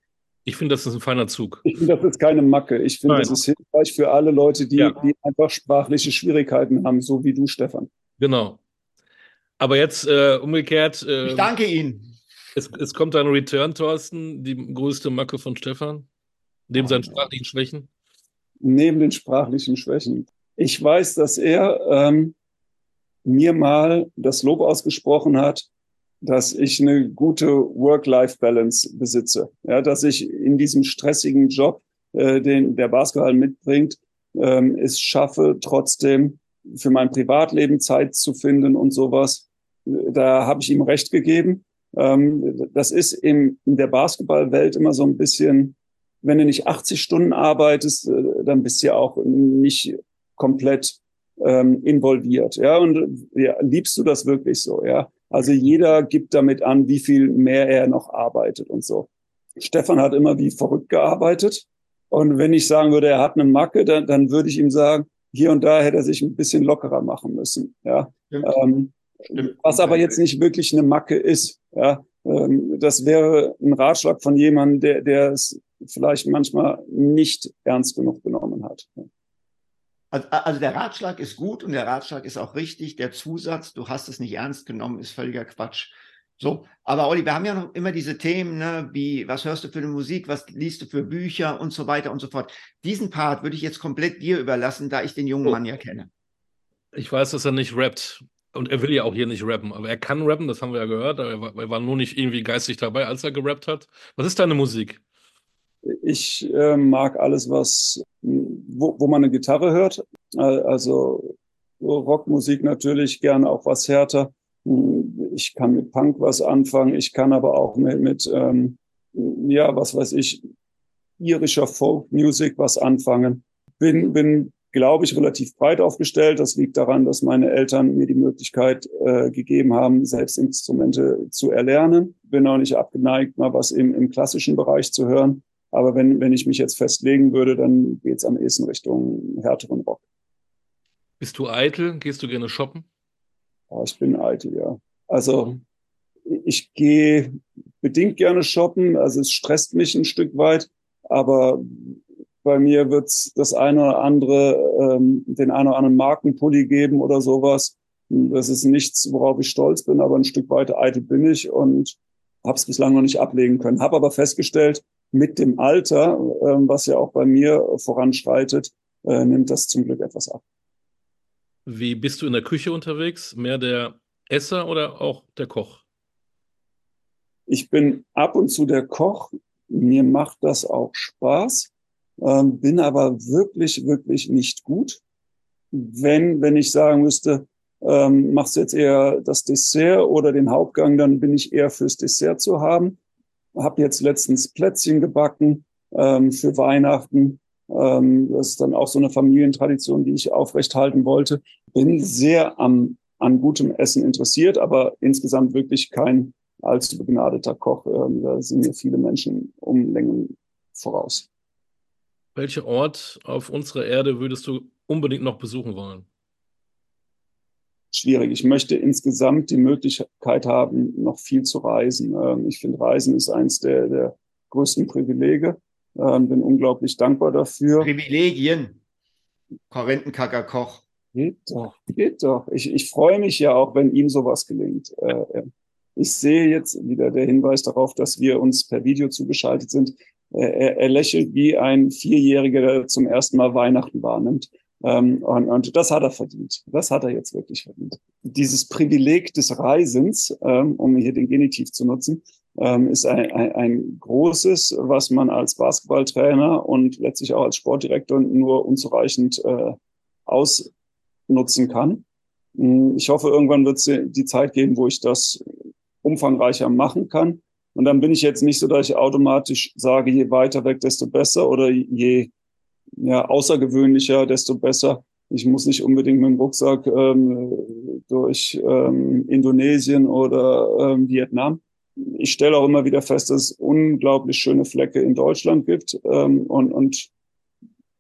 Ich finde, das ist ein feiner Zug. Ich finde, das ist keine Macke. Ich finde, Nein. das ist hilfreich für alle Leute, die, ja. die einfach sprachliche Schwierigkeiten haben, so wie du, Stefan. Genau. Aber jetzt äh, umgekehrt. Äh, ich danke Ihnen. Es, es kommt ein Return, Thorsten, die größte Macke von Stefan, neben oh, seinen sprachlichen Schwächen. Neben den sprachlichen Schwächen. Ich weiß, dass er ähm, mir mal das Lob ausgesprochen hat, dass ich eine gute Work-Life-Balance besitze. Ja, dass ich in diesem stressigen Job, äh, den der Basketball mitbringt, ähm, es schaffe, trotzdem für mein Privatleben Zeit zu finden und sowas. Da habe ich ihm recht gegeben. Ähm, das ist im, in der Basketballwelt immer so ein bisschen, wenn du nicht 80 Stunden arbeitest, äh, dann bist du ja auch nicht komplett ähm, involviert. Ja, und ja, liebst du das wirklich so? Ja, also jeder gibt damit an, wie viel mehr er noch arbeitet und so. Stefan hat immer wie verrückt gearbeitet. Und wenn ich sagen würde, er hat eine Macke, dann, dann würde ich ihm sagen, hier und da hätte er sich ein bisschen lockerer machen müssen. Ja. Ähm, was aber jetzt nicht wirklich eine Macke ist. Ja. Ähm, das wäre ein Ratschlag von jemandem, der, der es vielleicht manchmal nicht ernst genug genommen hat. Also, also, der Ratschlag ist gut und der Ratschlag ist auch richtig. Der Zusatz, du hast es nicht ernst genommen, ist völliger Quatsch. So, aber Olli, wir haben ja noch immer diese Themen, ne, wie was hörst du für eine Musik, was liest du für Bücher und so weiter und so fort. Diesen Part würde ich jetzt komplett dir überlassen, da ich den jungen Mann ja kenne. Ich weiß, dass er nicht rappt. Und er will ja auch hier nicht rappen, aber er kann rappen, das haben wir ja gehört. Er war, er war nur nicht irgendwie geistig dabei, als er gerappt hat. Was ist deine Musik? Ich äh, mag alles, was, wo, wo man eine Gitarre hört. Also Rockmusik natürlich, gerne auch was härter. Ich kann mit Punk was anfangen. Ich kann aber auch mit, mit ähm, ja, was weiß ich, irischer Folk-Music was anfangen. Bin, bin, glaube ich, relativ breit aufgestellt. Das liegt daran, dass meine Eltern mir die Möglichkeit äh, gegeben haben, selbst Instrumente zu erlernen. Bin auch nicht abgeneigt, mal was im, im klassischen Bereich zu hören. Aber wenn, wenn ich mich jetzt festlegen würde, dann geht es am ehesten Richtung härteren Rock. Bist du eitel? Gehst du gerne shoppen? Oh, ich bin eitel, ja. Also ich gehe bedingt gerne shoppen, also es stresst mich ein Stück weit, aber bei mir wird es das eine oder andere, ähm, den einen oder anderen Markenpulli geben oder sowas. Das ist nichts, worauf ich stolz bin, aber ein Stück weit eitel bin ich und habe es bislang noch nicht ablegen können. Habe aber festgestellt, mit dem Alter, ähm, was ja auch bei mir voranschreitet, äh, nimmt das zum Glück etwas ab. Wie bist du in der Küche unterwegs? Mehr der Esser oder auch der Koch? Ich bin ab und zu der Koch. Mir macht das auch Spaß, ähm, bin aber wirklich, wirklich nicht gut. Wenn, wenn ich sagen müsste, ähm, machst du jetzt eher das Dessert oder den Hauptgang, dann bin ich eher fürs Dessert zu haben. Hab jetzt letztens Plätzchen gebacken ähm, für Weihnachten. Ähm, das ist dann auch so eine Familientradition, die ich aufrechthalten wollte. Bin sehr am, an gutem Essen interessiert, aber insgesamt wirklich kein allzu begnadeter Koch. Ähm, da sind mir viele Menschen um Längen voraus. Welcher Ort auf unserer Erde würdest du unbedingt noch besuchen wollen? Schwierig. Ich möchte insgesamt die Möglichkeit haben, noch viel zu reisen. Ähm, ich finde, Reisen ist eines der, der größten Privilege. Ähm, bin unglaublich dankbar dafür. Privilegien. Korrentenkacker Koch. Geht doch, geht doch. Ich, ich freue mich ja auch, wenn ihm sowas gelingt. Äh, ich sehe jetzt wieder der Hinweis darauf, dass wir uns per Video zugeschaltet sind. Er, er lächelt wie ein Vierjähriger, der zum ersten Mal Weihnachten wahrnimmt. Ähm, und, und das hat er verdient. Das hat er jetzt wirklich verdient. Dieses Privileg des Reisens, ähm, um hier den Genitiv zu nutzen, ähm, ist ein, ein, ein großes, was man als Basketballtrainer und letztlich auch als Sportdirektor nur unzureichend äh, ausnutzen kann. Hm, ich hoffe, irgendwann wird es die Zeit geben, wo ich das umfangreicher machen kann. Und dann bin ich jetzt nicht so, dass ich automatisch sage, je weiter weg, desto besser oder je ja, außergewöhnlicher, desto besser. Ich muss nicht unbedingt mit dem Rucksack ähm, durch ähm, Indonesien oder ähm, Vietnam. Ich stelle auch immer wieder fest, dass es unglaublich schöne Flecke in Deutschland gibt. Ähm, und, und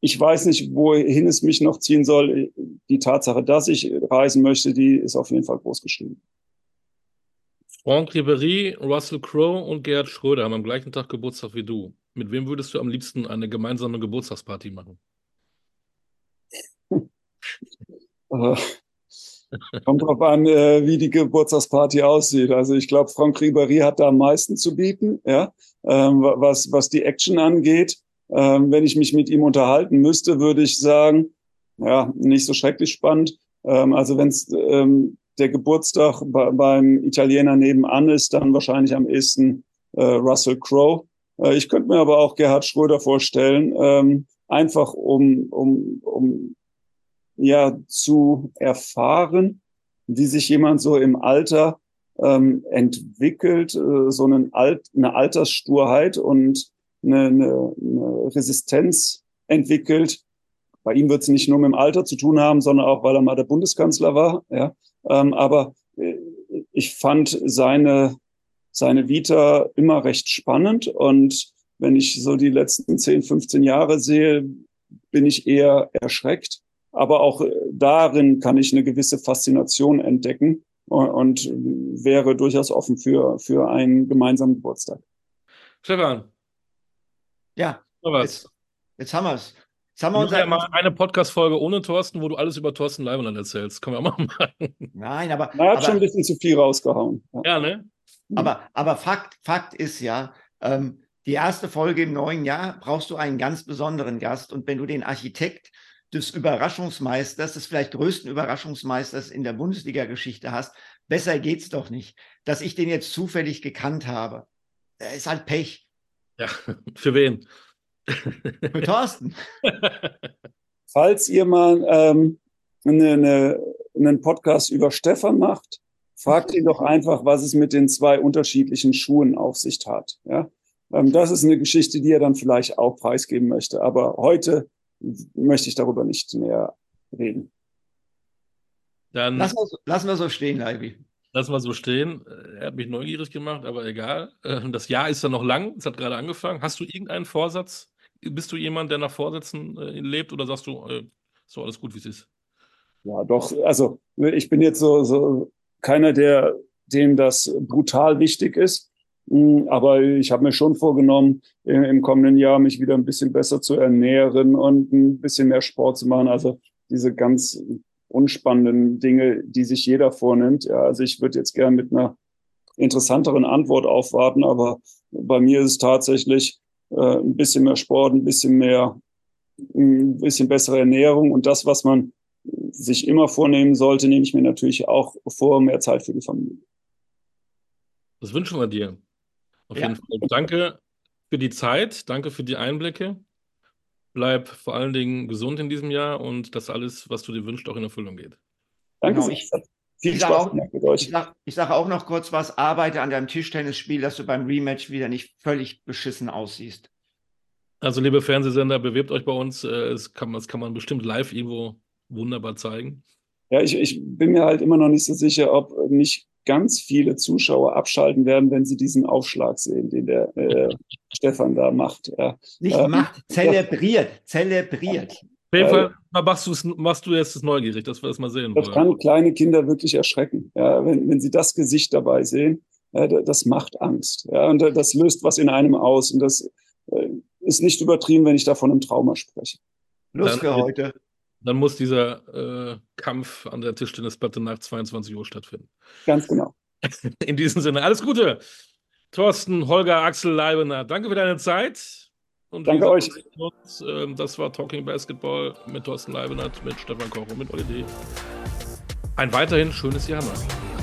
ich weiß nicht, wohin es mich noch ziehen soll. Die Tatsache, dass ich reisen möchte, die ist auf jeden Fall groß geschrieben. Franck Ribéry, Russell Crowe und Gerhard Schröder haben am gleichen Tag Geburtstag wie du. Mit wem würdest du am liebsten eine gemeinsame Geburtstagsparty machen? Äh, kommt drauf an, äh, wie die Geburtstagsparty aussieht. Also ich glaube, Franck Ribéry hat da am meisten zu bieten, ja, ähm, was, was die Action angeht. Ähm, wenn ich mich mit ihm unterhalten müsste, würde ich sagen, ja, nicht so schrecklich spannend. Ähm, also wenn es ähm, der Geburtstag bei, beim Italiener nebenan ist, dann wahrscheinlich am ehesten äh, Russell Crowe. Äh, ich könnte mir aber auch Gerhard Schröder vorstellen, ähm, einfach um, um, um ja zu erfahren, wie sich jemand so im Alter ähm, entwickelt, äh, so einen Alt, eine Alterssturheit und eine, eine, eine Resistenz entwickelt. Bei ihm wird es nicht nur mit dem Alter zu tun haben, sondern auch, weil er mal der Bundeskanzler war. Ja. Ähm, aber äh, ich fand seine seine Vita immer recht spannend. Und wenn ich so die letzten 10, 15 Jahre sehe, bin ich eher erschreckt. Aber auch darin kann ich eine gewisse Faszination entdecken und, wäre durchaus offen für, für einen gemeinsamen Geburtstag. Stefan. Ja, jetzt, jetzt haben wir es. Jetzt haben wir uns ja mal eine Podcast-Folge ohne Thorsten, wo du alles über Thorsten Leiberland erzählst. Können wir auch mal machen. Nein, aber. Er hat aber, schon ein bisschen zu viel rausgehauen. Ja, ja ne? Mhm. Aber, aber Fakt, Fakt ist ja, ähm, die erste Folge im neuen Jahr brauchst du einen ganz besonderen Gast. Und wenn du den Architekt des Überraschungsmeisters, des vielleicht größten Überraschungsmeisters in der Bundesliga-Geschichte hast, besser geht's doch nicht. Dass ich den jetzt zufällig gekannt habe, ist halt Pech. Ja, für wen? Für Thorsten. Falls ihr mal ähm, eine, eine, einen Podcast über Stefan macht, Fragt ihn doch einfach, was es mit den zwei unterschiedlichen Schuhen auf sich hat. Ja? Ähm, das ist eine Geschichte, die er dann vielleicht auch preisgeben möchte. Aber heute möchte ich darüber nicht mehr reden. Dann lassen wir, so, lassen wir so stehen, Leibi. Lassen wir so stehen. Er hat mich neugierig gemacht, aber egal. Äh, das Jahr ist ja noch lang. Es hat gerade angefangen. Hast du irgendeinen Vorsatz? Bist du jemand, der nach Vorsätzen äh, lebt oder sagst du, äh, so alles gut, wie es ist? Ja, doch. Also ich bin jetzt so, so keiner, der denen das brutal wichtig ist. Hm, aber ich habe mir schon vorgenommen, im kommenden Jahr mich wieder ein bisschen besser zu ernähren und ein bisschen mehr Sport zu machen. Also diese ganz unspannenden Dinge, die sich jeder vornimmt. Ja, also ich würde jetzt gern mit einer interessanteren Antwort aufwarten, aber bei mir ist es tatsächlich äh, ein bisschen mehr Sport, ein bisschen mehr, ein bisschen bessere Ernährung und das, was man sich immer vornehmen sollte, nehme ich mir natürlich auch vor, mehr Zeit für die Familie. Das wünschen wir dir. Auf ja. jeden Fall. Danke für die Zeit, danke für die Einblicke. Bleib vor allen Dingen gesund in diesem Jahr und dass alles, was du dir wünschst, auch in Erfüllung geht. Danke genau, ich, viel ich Spaß auch, mit euch. Ich sage sag auch noch kurz was, arbeite an deinem Tischtennisspiel, dass du beim Rematch wieder nicht völlig beschissen aussiehst. Also, liebe Fernsehsender, bewerbt euch bei uns. Das kann, das kann man bestimmt live irgendwo wunderbar zeigen. Ja, ich, ich bin mir halt immer noch nicht so sicher, ob nicht ganz viele Zuschauer abschalten werden, wenn sie diesen Aufschlag sehen, den der äh, Stefan da macht. Ja. Nicht äh, macht, zelebriert, ja. zelebriert. Auf jeden Fall machst, machst du jetzt das neugierig, dass wir das mal sehen. Das oder? kann kleine Kinder wirklich erschrecken, ja, wenn, wenn sie das Gesicht dabei sehen. Ja, das macht Angst. Ja, und das löst was in einem aus. Und das äh, ist nicht übertrieben, wenn ich da von einem Trauma spreche. Los für heute. Dann muss dieser äh, Kampf an der Tischtennisplatte nach 22 Uhr stattfinden. Ganz genau. In diesem Sinne, alles Gute. Thorsten, Holger, Axel Leibener, danke für deine Zeit. Und danke euch. Uns, äh, das war Talking Basketball mit Thorsten Leibenert, mit Stefan Koch und mit Olli D. Ein weiterhin schönes Jahr noch.